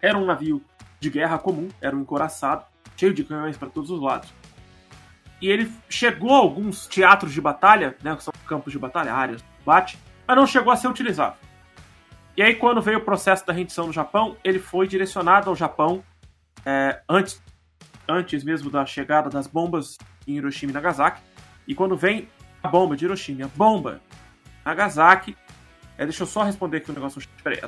Era um navio de guerra comum, era um encoraçado, cheio de canhões para todos os lados. E ele chegou a alguns teatros de batalha, né, que são campos de batalha, áreas de combate, mas não chegou a ser utilizado. E aí, quando veio o processo da rendição no Japão, ele foi direcionado ao Japão é, antes, antes mesmo da chegada das bombas em Hiroshima e Nagasaki. E quando vem a bomba de Hiroshima, a bomba Nagasaki. É, deixa eu só responder aqui um negócio. Peraí,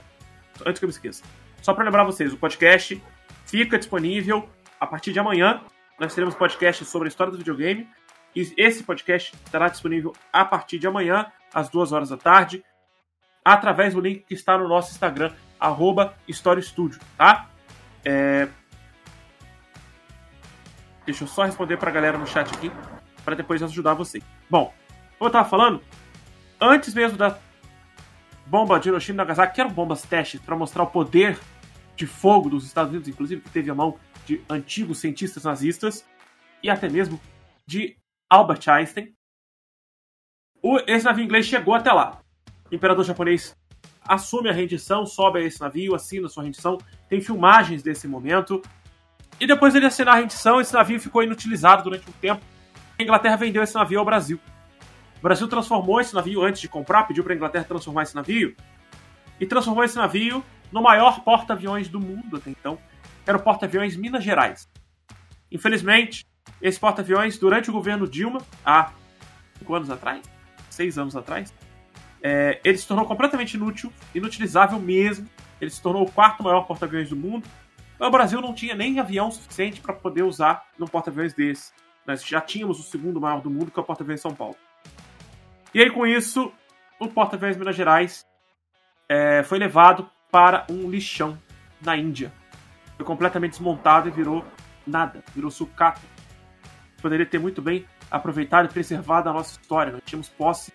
antes que eu me esqueça. Só para lembrar vocês, o podcast fica disponível a partir de amanhã. Nós teremos podcast sobre a história do videogame. E esse podcast estará disponível a partir de amanhã, às duas horas da tarde, através do link que está no nosso Instagram, arroba tá? É... Deixa eu só responder para a galera no chat aqui, para depois ajudar você. Bom, como eu estava falando, antes mesmo da bomba de Hiroshima e Nagasaki, que eram bombas testes para mostrar o poder de fogo dos Estados Unidos, inclusive que teve a mão de antigos cientistas nazistas e até mesmo de Albert Einstein. Esse navio inglês chegou até lá. O imperador japonês assume a rendição, sobe a esse navio, assina sua rendição. Tem filmagens desse momento. E depois ele assinar a rendição, esse navio ficou inutilizado durante um tempo. A Inglaterra vendeu esse navio ao Brasil. O Brasil transformou esse navio antes de comprar, pediu para a Inglaterra transformar esse navio. E transformou esse navio no maior porta-aviões do mundo até então. Era o porta-aviões Minas Gerais. Infelizmente, esse porta-aviões, durante o governo Dilma, há cinco anos atrás, seis anos atrás, é, ele se tornou completamente inútil, inutilizável mesmo. Ele se tornou o quarto maior porta-aviões do mundo. O Brasil não tinha nem avião suficiente para poder usar num porta-aviões desse. Nós já tínhamos o segundo maior do mundo, que é o porta-aviões São Paulo. E aí, com isso, o porta-aviões Minas Gerais é, foi levado para um lixão na Índia. Foi completamente desmontado e virou nada, virou sucata. Poderia ter muito bem aproveitado e preservado a nossa história. Nós tínhamos posse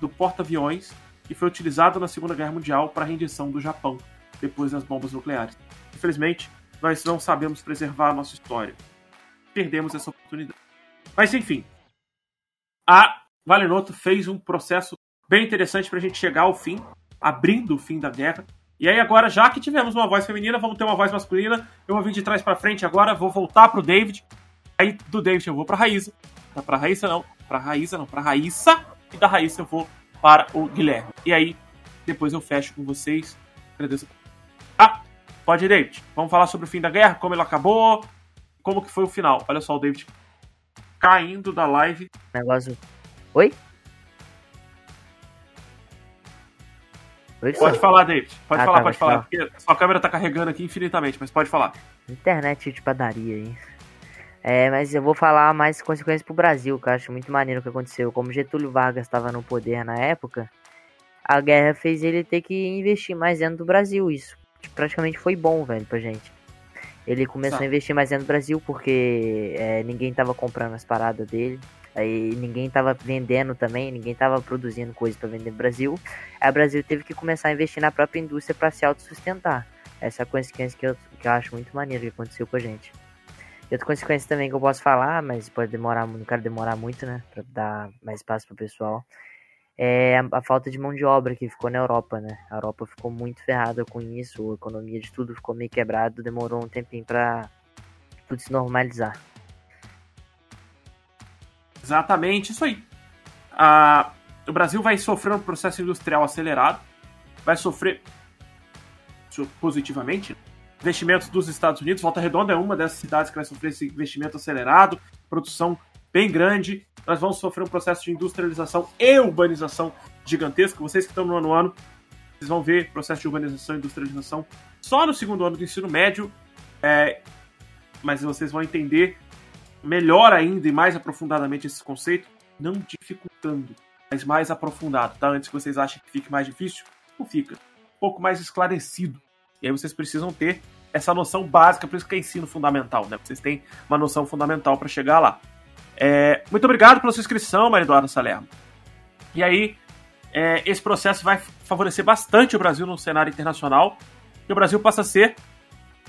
do porta-aviões que foi utilizado na Segunda Guerra Mundial para a rendição do Japão, depois das bombas nucleares. Infelizmente, nós não sabemos preservar a nossa história. Perdemos essa oportunidade. Mas enfim, a Valenoto fez um processo bem interessante para a gente chegar ao fim, abrindo o fim da guerra. E aí agora, já que tivemos uma voz feminina, vamos ter uma voz masculina. Eu vou vir de trás para frente agora, vou voltar pro David. Aí do David eu vou para Raíssa. Tá para Raíssa não, para Raíssa não, para Raíssa. E da Raíssa eu vou para o Guilherme. E aí depois eu fecho com vocês. Agradeço. Ah, pode ir, David. Vamos falar sobre o fim da guerra, como ele acabou, como que foi o final. Olha só o David caindo da live. Negócio Oi? Oi pode falar, David. Pode ah, falar, tá, pode falar. Porque sua câmera tá carregando aqui infinitamente, mas pode falar. Internet de padaria, hein? É, mas eu vou falar mais consequências pro Brasil, que eu acho muito maneiro o que aconteceu. Como Getúlio Vargas estava no poder na época, a guerra fez ele ter que investir mais dentro do Brasil. Isso praticamente foi bom, velho, pra gente. Ele começou Sabe. a investir mais dentro do Brasil porque é, ninguém tava comprando as paradas dele. Aí ninguém estava vendendo também, ninguém estava produzindo coisas para vender no Brasil. Aí o Brasil teve que começar a investir na própria indústria para se autossustentar. Essa é a consequência que eu, que eu acho muito maneiro que aconteceu com a gente. E outra consequência também que eu posso falar, mas pode demorar, não quero demorar muito, né, para dar mais espaço pro pessoal. É a, a, falta de mão de obra que ficou na Europa, né? A Europa ficou muito ferrada com isso, a economia de tudo ficou meio quebrado, demorou um tempinho para tudo se normalizar. Exatamente, isso aí. Ah, o Brasil vai sofrer um processo industrial acelerado, vai sofrer positivamente investimentos dos Estados Unidos. Volta Redonda é uma dessas cidades que vai sofrer esse investimento acelerado, produção bem grande. Nós vamos sofrer um processo de industrialização e urbanização gigantesco. Vocês que estão no ano ano, vocês vão ver processo de urbanização e industrialização só no segundo ano do ensino médio. É, mas vocês vão entender melhor ainda e mais aprofundadamente esse conceito, não dificultando, mas mais aprofundado, tá? Antes que vocês achem que fique mais difícil, não fica. Um pouco mais esclarecido. E aí vocês precisam ter essa noção básica, por isso que é ensino fundamental, né? Vocês têm uma noção fundamental para chegar lá. É, muito obrigado pela sua inscrição, Maria Eduarda Salerno. E aí, é, esse processo vai favorecer bastante o Brasil no cenário internacional. E o Brasil passa a ser.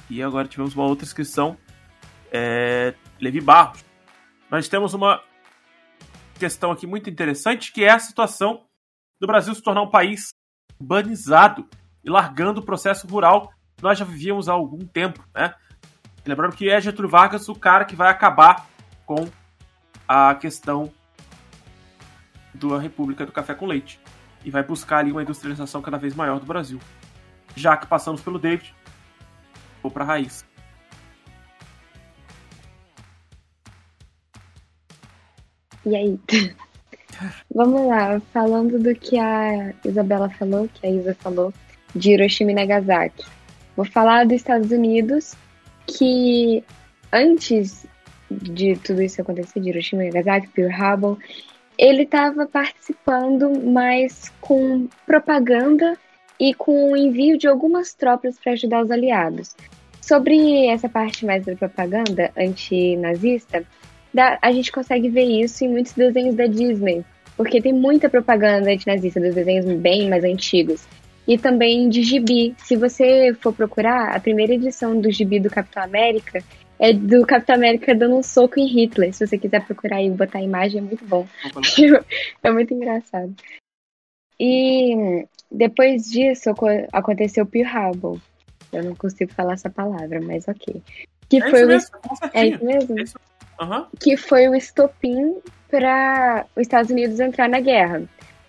E agora tivemos uma outra inscrição. É, Levi Barros. Nós temos uma questão aqui muito interessante, que é a situação do Brasil se tornar um país urbanizado e largando o processo rural que nós já vivíamos há algum tempo, né? Lembrando que é Getúlio Vargas o cara que vai acabar com a questão da República do Café com Leite e vai buscar ali uma industrialização cada vez maior do Brasil. Já que passamos pelo David, vou para a raiz. E aí? Vamos lá, falando do que a Isabela falou, que a Isa falou, de Hiroshima e Nagasaki. Vou falar dos Estados Unidos, que antes de tudo isso acontecer, de Hiroshima e Nagasaki, Pearl Harbor, ele estava participando mais com propaganda e com o envio de algumas tropas para ajudar os aliados. Sobre essa parte mais da propaganda antinazista, a gente consegue ver isso em muitos desenhos da Disney, porque tem muita propaganda antinazista dos desenhos bem mais antigos. E também de gibi. Se você for procurar, a primeira edição do gibi do Capitão América é do Capitão América dando um soco em Hitler. Se você quiser procurar e botar a imagem, é muito bom. é muito engraçado. E depois disso aconteceu o Pearl Harbor. Eu não consigo falar essa palavra, mas ok. Que é foi isso o... mesmo, É isso mesmo? É isso. Uhum. Que foi o estopim para os Estados Unidos entrar na guerra.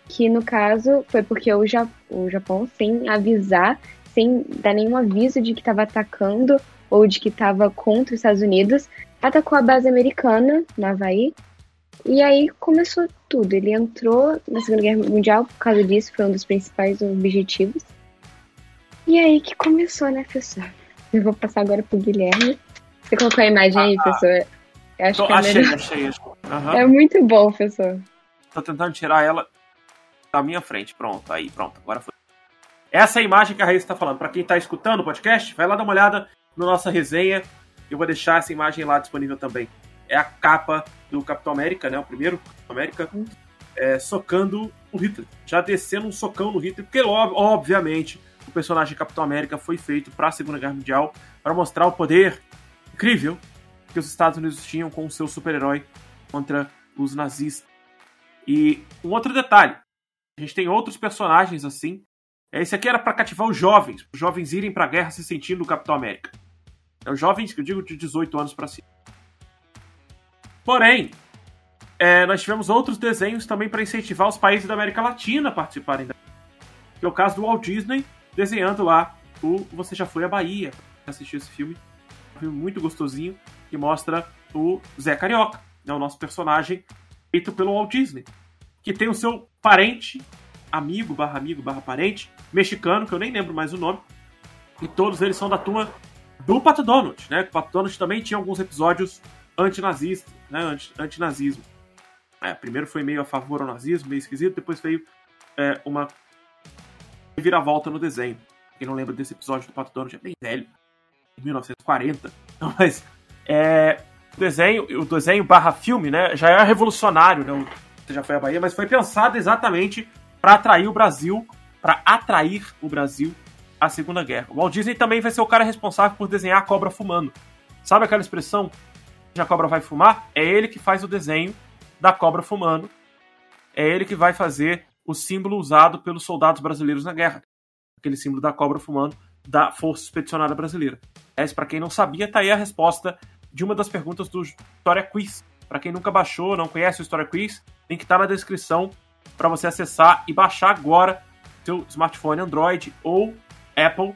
Que no caso foi porque o, ja o Japão, sem avisar, sem dar nenhum aviso de que estava atacando ou de que estava contra os Estados Unidos, atacou a base americana no Havaí. E aí começou tudo. Ele entrou na Segunda Guerra Mundial por causa disso, foi um dos principais objetivos. E aí que começou, né, professor? Eu vou passar agora pro Guilherme. Você colocou a imagem aí, Ah, professor? Eu acho Tô- que é achei, melhor. achei, achei. Aham. É muito bom, professor. Tô tentando tirar ela da minha frente. Pronto, aí, pronto. Agora foi. Essa é a imagem que a Raíssa tá falando. Pra quem tá escutando o podcast, vai lá dar uma olhada na nossa resenha. Eu vou deixar essa imagem lá disponível também. É a capa do Capitão América, né? O primeiro Capitão América. é, socando o Hitler. Já descendo um socão no Hitler. Porque, ob- obviamente, o personagem Capitão América foi feito pra Segunda Guerra Mundial para mostrar o poder incrível que os Estados Unidos tinham com o seu super-herói contra os nazistas. E um outro detalhe: a gente tem outros personagens assim. Esse aqui era para cativar os jovens, os jovens irem para a guerra se sentindo o Capitão América. É os jovens que eu digo de 18 anos para cima. Porém, é, nós tivemos outros desenhos também para incentivar os países da América Latina a participarem da que é o caso do Walt Disney desenhando lá o Você Já Foi à Bahia. Assistiu esse filme, um filme muito gostosinho que mostra o Zé Carioca, né, o nosso personagem feito pelo Walt Disney, que tem o seu parente, amigo, barra amigo, barra parente, mexicano, que eu nem lembro mais o nome, e todos eles são da turma do Pato Donald, né? O Pato Donald também tinha alguns episódios antinazistas, né? Anti- Antinazismo. É, primeiro foi meio a favor ao nazismo, meio esquisito, depois veio é, uma reviravolta no desenho. Quem não lembra desse episódio do Pato Donald é bem velho, de 1940. Então, mas é, o desenho, o desenho barra filme, né, já é revolucionário, né? Você já foi à Bahia, mas foi pensado exatamente para atrair o Brasil, para atrair o Brasil à Segunda Guerra. O Walt Disney também vai ser o cara responsável por desenhar a cobra fumando. Sabe aquela expressão? A cobra vai fumar? É ele que faz o desenho da cobra fumando. É ele que vai fazer o símbolo usado pelos soldados brasileiros na guerra. Aquele símbolo da cobra fumando da Força Expedicionária Brasileira. Essa, para quem não sabia, tá aí a resposta de uma das perguntas do História Quiz. Para quem nunca baixou, não conhece o História Quiz, tem que estar na descrição para você acessar e baixar agora seu smartphone Android ou Apple.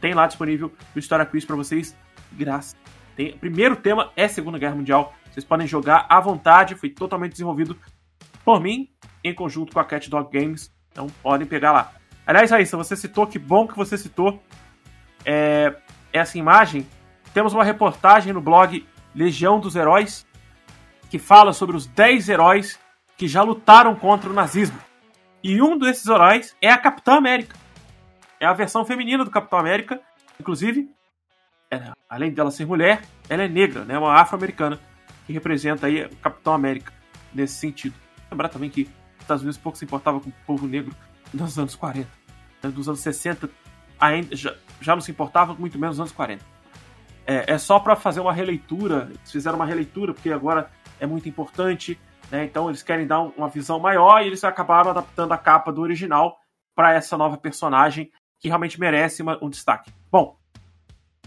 Tem lá disponível o História Quiz para vocês, de graça. Tem, primeiro tema é Segunda Guerra Mundial. Vocês podem jogar à vontade, foi totalmente desenvolvido por mim, em conjunto com a Cat Dog Games. Então podem pegar lá. Aliás, Raíssa, você citou, que bom que você citou é, essa imagem. Temos uma reportagem no blog Legião dos Heróis que fala sobre os 10 heróis que já lutaram contra o nazismo. E um desses heróis é a Capitã América. É a versão feminina do Capitão América. Inclusive, ela- além dela ser mulher, ela é negra, né? Uma afro-americana que representa aí o Capitão América nesse sentido. Lembrar também que Estados Unidos pouco se importava com o povo negro nos anos 40. Nos anos 60 ainda, já, já não se importava, muito menos nos anos 40. É, é só para fazer uma releitura, eles fizeram uma releitura porque agora é muito importante, né? então eles querem dar uma visão maior e eles acabaram adaptando a capa do original para essa nova personagem que realmente merece uma, um destaque. Bom,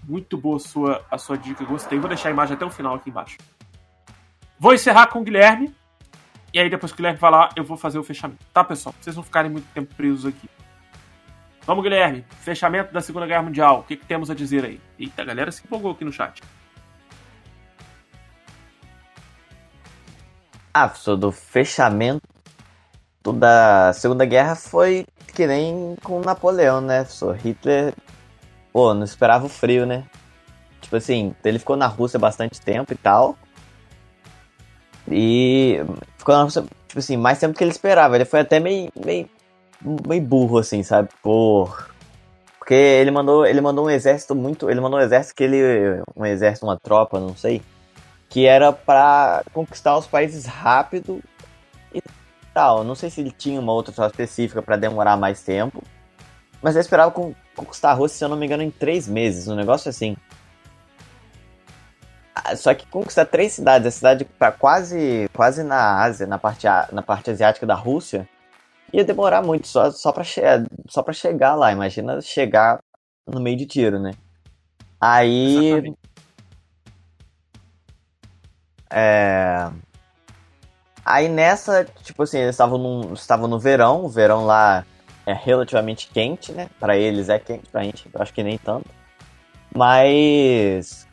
muito boa a sua, a sua dica, gostei. Vou deixar a imagem até o final aqui embaixo. Vou encerrar com o Guilherme. E aí, depois que o Guilherme falar, eu vou fazer o fechamento. Tá, pessoal? Pra vocês não ficarem muito tempo presos aqui. Vamos, Guilherme. Fechamento da Segunda Guerra Mundial. O que, que temos a dizer aí? Eita, a galera se empolgou aqui no chat. Ah, do fechamento da Segunda Guerra foi que nem com Napoleão, né, professor? Hitler, pô, não esperava o frio, né? Tipo assim, ele ficou na Rússia bastante tempo e tal. E ficou tipo assim, mais tempo que ele esperava. Ele foi até meio, meio, meio burro, assim, sabe? Por... Porque ele mandou, ele mandou um exército muito. Ele mandou um exército que ele. Um exército, uma tropa, não sei. Que era para conquistar os países rápido e tal. Não sei se ele tinha uma outra tropa específica para demorar mais tempo. Mas eu esperava conquistar a Rússia, se eu não me engano, em três meses. Um negócio assim. Ah, só que conquistar três cidades, a cidade para quase, quase na Ásia, na parte, na parte asiática da Rússia, ia demorar muito só, só para che só pra chegar lá. Imagina chegar no meio de tiro, né? Aí. Exatamente. É. Aí nessa, tipo assim, eles estavam num, estavam no verão, o verão lá é relativamente quente, né? Para eles é quente, pra gente eu acho que nem tanto. Mas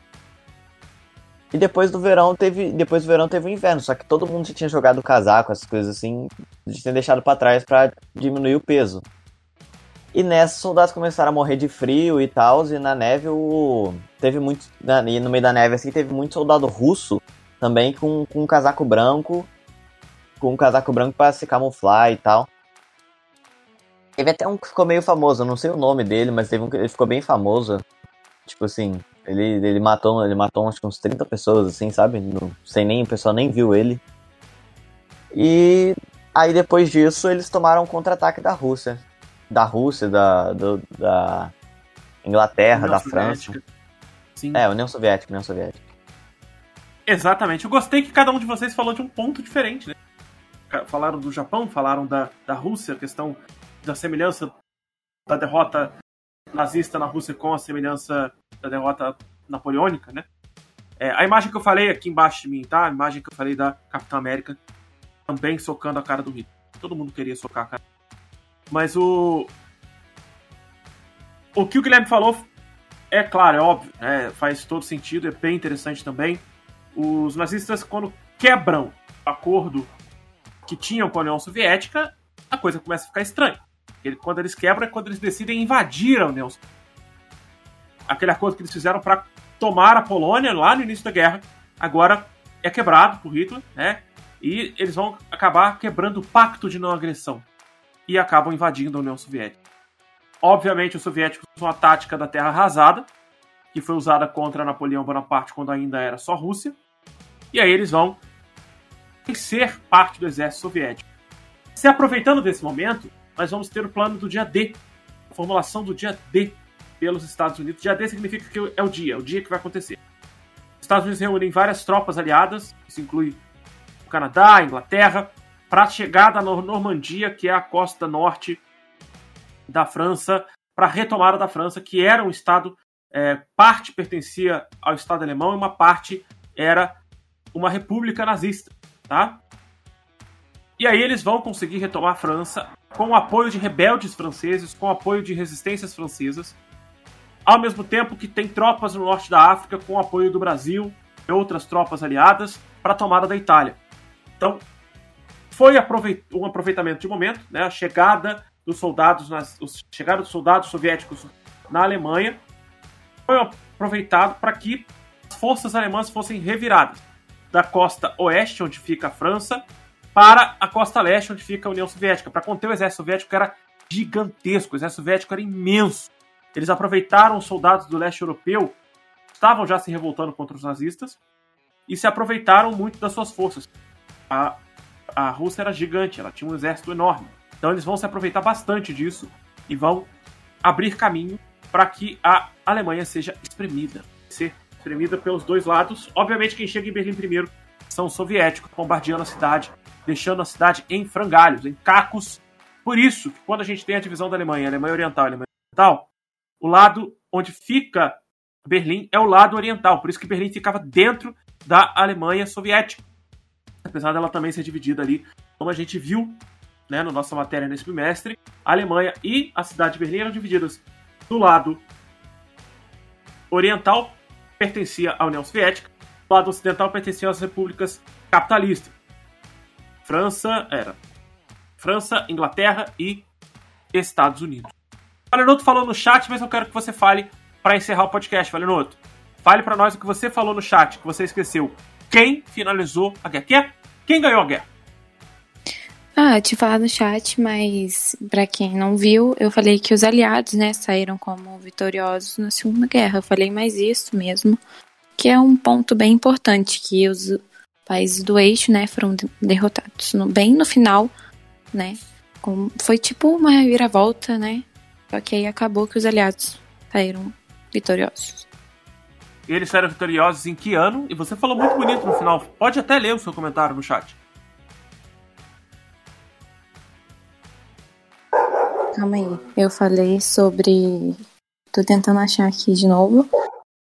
e depois do verão teve, depois do verão teve o inverno, só que todo mundo já tinha jogado casaco, essas coisas assim, tinha deixado para trás para diminuir o peso. E nessa, os soldados começaram a morrer de frio e tal, e na neve o... teve muito, e no meio da neve assim, teve muito soldado russo também com, com um casaco branco, com um casaco branco para se camuflar e tal. Teve até um que ficou meio famoso, eu não sei o nome dele, mas teve um que ele ficou bem famoso. Tipo assim, ele, ele matou, ele matou acho que uns 30 pessoas, assim, sabe? Não, sem nem, o pessoal nem viu ele. E aí depois disso eles tomaram um contra-ataque da Rússia. Da Rússia, da, do, da Inglaterra, União da França. Sim. É, União Soviética, União Soviética. Exatamente. Eu gostei que cada um de vocês falou de um ponto diferente, né? Falaram do Japão, falaram da, da Rússia, a questão da semelhança da derrota nazista na Rússia com a semelhança da derrota napoleônica, né? É, a imagem que eu falei aqui embaixo de mim, tá? A imagem que eu falei da Capitã América também socando a cara do Hitler. Todo mundo queria socar a cara. Mas o. O que o Guilherme falou é claro, é óbvio, né? faz todo sentido, é bem interessante também. Os nazistas, quando quebram o acordo que tinham com a União Soviética, a coisa começa a ficar estranha. Quando eles quebram é quando eles decidem invadir a União aquele acordo que eles fizeram para tomar a Polônia lá no início da guerra, agora é quebrado por Hitler, né? E eles vão acabar quebrando o pacto de não agressão e acabam invadindo a União Soviética. Obviamente, os soviéticos usam a tática da terra arrasada, que foi usada contra Napoleão Bonaparte quando ainda era só Rússia, e aí eles vão ser parte do exército soviético. Se aproveitando desse momento, nós vamos ter o plano do dia D, a formulação do dia D pelos Estados Unidos. Dia D significa que é o dia, é o dia que vai acontecer. Os Estados Unidos reúnem várias tropas aliadas, isso inclui o Canadá, a Inglaterra, para a chegada na Normandia, que é a costa norte da França, para a retomada da França, que era um estado, é, parte pertencia ao Estado alemão e uma parte era uma república nazista, tá? E aí eles vão conseguir retomar a França com o apoio de rebeldes franceses, com o apoio de resistências francesas, ao mesmo tempo que tem tropas no norte da África com apoio do Brasil e outras tropas aliadas para a tomada da Itália. Então, foi um aproveitamento de momento, né? a chegada dos soldados, nas, chegada dos soldados soviéticos na Alemanha foi aproveitado para que as forças alemãs fossem reviradas da costa oeste, onde fica a França, para a costa leste, onde fica a União Soviética, para conter o exército soviético que era gigantesco, o exército soviético era imenso. Eles aproveitaram os soldados do leste europeu, estavam já se revoltando contra os nazistas, e se aproveitaram muito das suas forças. A, a Rússia era gigante, ela tinha um exército enorme. Então eles vão se aproveitar bastante disso e vão abrir caminho para que a Alemanha seja espremida. Ser espremida pelos dois lados. Obviamente, quem chega em Berlim primeiro são os soviéticos, bombardeando a cidade, deixando a cidade em frangalhos, em cacos. Por isso, quando a gente tem a divisão da Alemanha, Alemanha Oriental e Alemanha Oriental, o lado onde fica Berlim é o lado oriental. Por isso que Berlim ficava dentro da Alemanha soviética. Apesar dela também ser dividida ali, como a gente viu né, na nossa matéria nesse bimestre, a Alemanha e a cidade de Berlim eram divididas do lado oriental, pertencia à União Soviética, do lado ocidental pertencia às repúblicas capitalistas. França era França, Inglaterra e Estados Unidos. Valenoto falou no chat, mas eu quero que você fale para encerrar o podcast, Valenoto. Fale para nós o que você falou no chat, que você esqueceu. Quem finalizou a guerra? Quem, quem ganhou a guerra? Ah, te falar no chat, mas para quem não viu, eu falei que os aliados, né, saíram como vitoriosos na Segunda Guerra. Eu falei mais isso mesmo, que é um ponto bem importante, que os países do eixo, né, foram derrotados no, bem no final, né, com, foi tipo uma reviravolta, né, só que aí acabou que os aliados saíram vitoriosos. E eles saíram vitoriosos em que ano? E você falou muito bonito no final. Pode até ler o seu comentário no chat. Calma aí. Eu falei sobre. Tô tentando achar aqui de novo.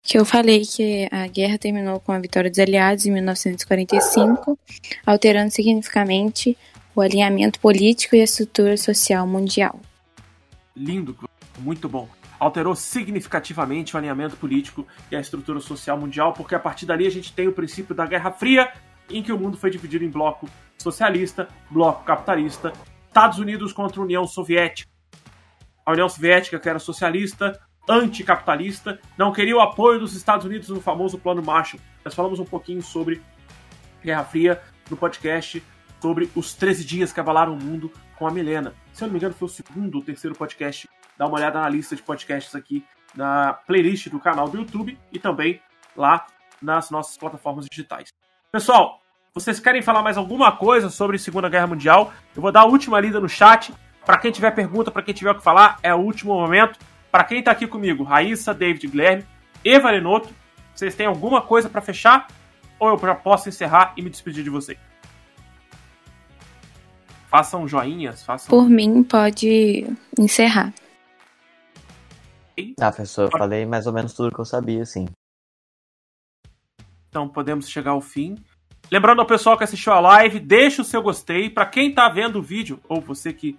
Que eu falei que a guerra terminou com a vitória dos aliados em 1945, alterando significativamente o alinhamento político e a estrutura social mundial. Lindo, muito bom. Alterou significativamente o alinhamento político e a estrutura social mundial, porque a partir dali a gente tem o princípio da Guerra Fria, em que o mundo foi dividido em bloco socialista, bloco capitalista, Estados Unidos contra a União Soviética, a União Soviética, que era socialista, anticapitalista, não queria o apoio dos Estados Unidos no famoso Plano Marshall. Nós falamos um pouquinho sobre Guerra Fria no podcast sobre os 13 dias que abalaram o mundo com a Milena. Se eu não me engano, foi o segundo ou terceiro podcast. Dá uma olhada na lista de podcasts aqui na playlist do canal do YouTube e também lá nas nossas plataformas digitais. Pessoal, vocês querem falar mais alguma coisa sobre Segunda Guerra Mundial? Eu vou dar a última lida no chat para quem tiver pergunta, para quem tiver o que falar, é o último momento. Para quem está aqui comigo, Raíssa, David, Guilherme e Valenoto, vocês têm alguma coisa para fechar? Ou eu já posso encerrar e me despedir de vocês? Façam joinhas, façam. Por mim, pode encerrar. Ah, professor, eu falei mais ou menos tudo que eu sabia, sim. Então podemos chegar ao fim. Lembrando ao pessoal que assistiu a live, deixa o seu gostei. Para quem está vendo o vídeo, ou você que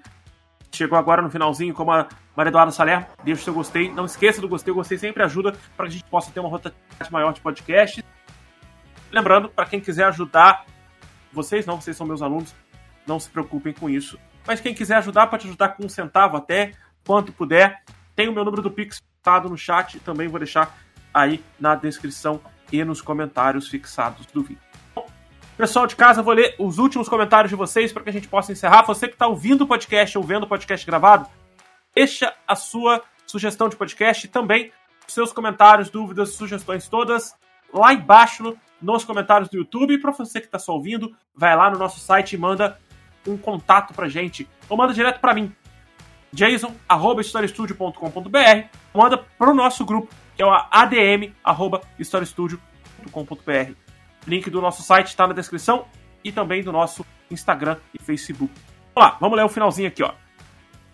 chegou agora no finalzinho, como a Maria Eduarda Saler, deixa o seu gostei. Não esqueça do gostei, o gostei sempre ajuda para que a gente possa ter uma rotatividade maior de podcast. Lembrando, para quem quiser ajudar, vocês não, vocês são meus alunos, não se preocupem com isso. Mas quem quiser ajudar, pode ajudar com um centavo até, quanto puder. Tem o meu número do Pix fixado no chat, também vou deixar aí na descrição e nos comentários fixados do vídeo. Pessoal de casa, vou ler os últimos comentários de vocês para que a gente possa encerrar. Você que está ouvindo o podcast ou vendo o podcast gravado, deixa a sua sugestão de podcast e também seus comentários, dúvidas, sugestões todas lá embaixo nos comentários do YouTube. E para você que está só ouvindo, vai lá no nosso site e manda um contato para gente. Ou manda direto para mim, jason.historiestudio.com.br manda para o nosso grupo, que é o adm.historiestudio.com.br. Link do nosso site está na descrição e também do nosso Instagram e Facebook. Vamos lá, vamos ler o finalzinho aqui, ó.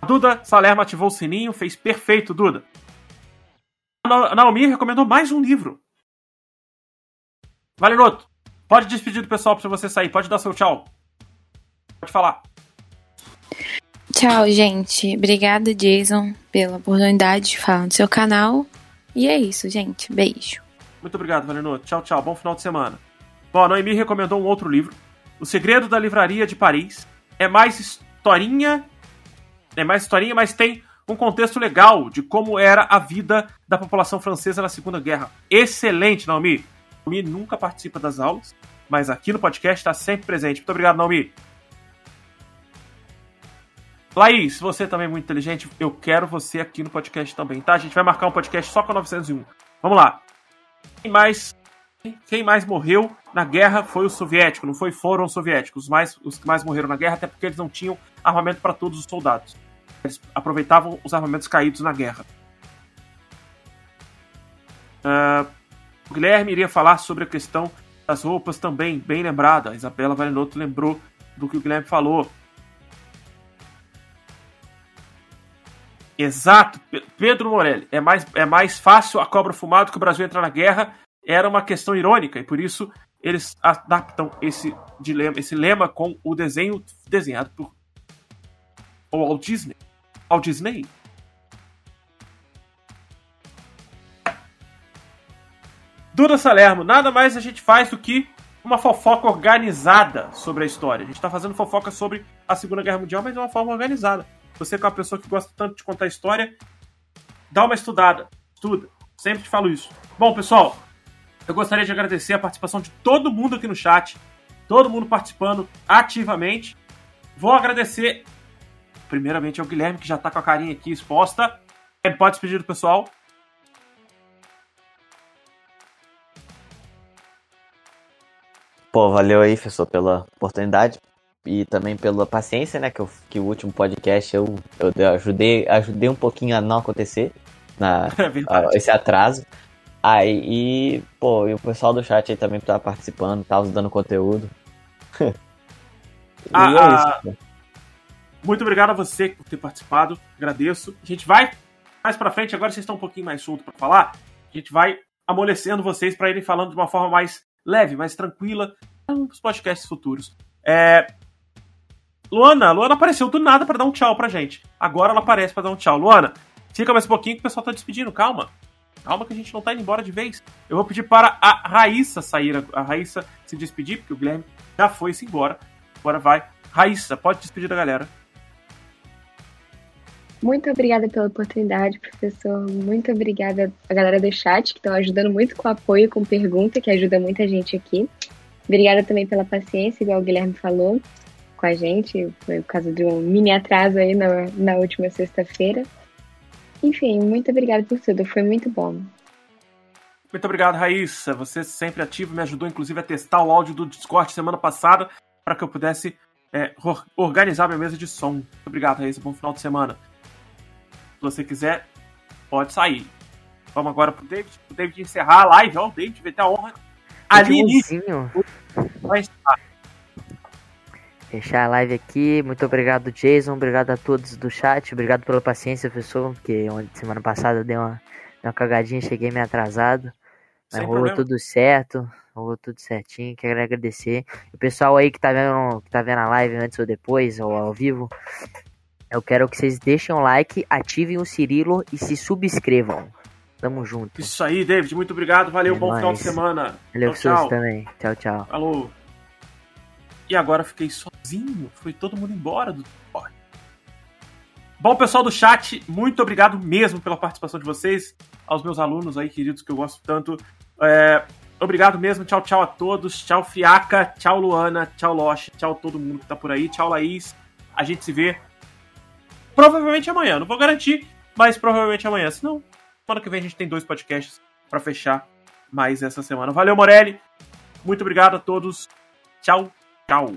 A Duda Salerma ativou o sininho, fez perfeito, Duda. A Naomi recomendou mais um livro. Valenoto, pode despedir do pessoal para você sair, pode dar seu tchau. Pode falar. Tchau, gente. Obrigada, Jason, pela oportunidade de falar no seu canal. E é isso, gente. Beijo. Muito obrigado, Valenoto. Tchau, tchau. Bom final de semana. Bom, a Noemi recomendou um outro livro. O Segredo da Livraria de Paris. É mais historinha. É mais historinha, mas tem um contexto legal de como era a vida da população francesa na Segunda Guerra. Excelente, Naomi. Naomi nunca participa das aulas, mas aqui no podcast está sempre presente. Muito obrigado, Naomi. Laís, você também é muito inteligente. Eu quero você aqui no podcast também, tá? A gente vai marcar um podcast só com a 901. Vamos lá. Tem mais quem mais morreu na guerra foi o soviético, não foi foram os soviéticos. Os, mais, os que mais morreram na guerra, até porque eles não tinham armamento para todos os soldados. Eles aproveitavam os armamentos caídos na guerra. Uh, o Guilherme iria falar sobre a questão das roupas também, bem lembrada. A Isabela Valinotto lembrou do que o Guilherme falou. Exato, Pedro Morelli. É mais, é mais fácil a cobra fumada que o Brasil entrar na guerra. Era uma questão irônica e por isso eles adaptam esse dilema, esse lema com o desenho desenhado por Walt Disney. Walt Disney. Duda Salermo, nada mais a gente faz do que uma fofoca organizada sobre a história. A gente está fazendo fofoca sobre a Segunda Guerra Mundial, mas de uma forma organizada. Você que é uma pessoa que gosta tanto de contar história, dá uma estudada. Estuda. Sempre te falo isso. Bom, pessoal, eu gostaria de agradecer a participação de todo mundo aqui no chat. Todo mundo participando ativamente. Vou agradecer, primeiramente, ao Guilherme, que já está com a carinha aqui exposta. Ele pode despedir do pessoal. Pô, valeu aí, professor, pela oportunidade e também pela paciência, né? Que, eu, que o último podcast eu, eu ajudei, ajudei um pouquinho a não acontecer, na, é esse atraso. Aí, e, pô, e o pessoal do chat aí também tá participando, tá dando conteúdo. ah, é ah, isso, muito obrigado a você por ter participado, agradeço. A gente vai mais pra frente, agora vocês estão um pouquinho mais soltos para falar, a gente vai amolecendo vocês para irem falando de uma forma mais leve, mais tranquila, nos podcasts futuros. É, Luana, Luana apareceu do nada para dar um tchau pra gente. Agora ela aparece para dar um tchau. Luana, fica mais um pouquinho que o pessoal tá despedindo, calma. Calma que a gente não tá indo embora de vez. Eu vou pedir para a Raíssa sair, a Raíssa se despedir, porque o Guilherme já foi-se embora. Agora vai. Raíssa, pode despedir da galera. Muito obrigada pela oportunidade, professor. Muito obrigada a galera do chat, que estão ajudando muito com apoio, com pergunta, que ajuda muita gente aqui. Obrigada também pela paciência, igual o Guilherme falou com a gente, foi por causa de um mini atraso aí na, na última sexta-feira. Enfim, muito obrigada por tudo, foi muito bom. Muito obrigado, Raíssa. Você sempre ativo, me ajudou inclusive a testar o áudio do Discord semana passada para que eu pudesse é, organizar minha mesa de som. Muito obrigado, Raíssa. Bom final de semana. Se você quiser, pode sair. Vamos agora pro David, pro David encerrar a live. Ó, o David vai ter a honra ali. Vai estar. Fechar a live aqui. Muito obrigado, Jason. Obrigado a todos do chat. Obrigado pela paciência, professor. Porque semana passada deu uma, deu uma cagadinha, cheguei meio atrasado. Mas Sem rolou problema. tudo certo. Rolou tudo certinho. Quero agradecer. O pessoal aí que tá vendo, que tá vendo a live antes ou depois, ou ao vivo. Eu quero que vocês deixem um like, ativem o Cirilo e se subscrevam. Tamo junto. Isso aí, David. Muito obrigado. Valeu. É bom nóis. final de semana. Valeu, tchau, tchau. também. Tchau, tchau. Falou. E agora fiquei sozinho. Foi todo mundo embora do Bom, pessoal do chat, muito obrigado mesmo pela participação de vocês. Aos meus alunos aí, queridos, que eu gosto tanto. É, obrigado mesmo. Tchau, tchau a todos. Tchau, Fiaca. Tchau, Luana. Tchau, Loche. Tchau, todo mundo que tá por aí. Tchau, Laís. A gente se vê provavelmente amanhã. Não vou garantir, mas provavelmente amanhã. Senão, semana que vem a gente tem dois podcasts para fechar mais essa semana. Valeu, Morelli. Muito obrigado a todos. Tchau. Tchau.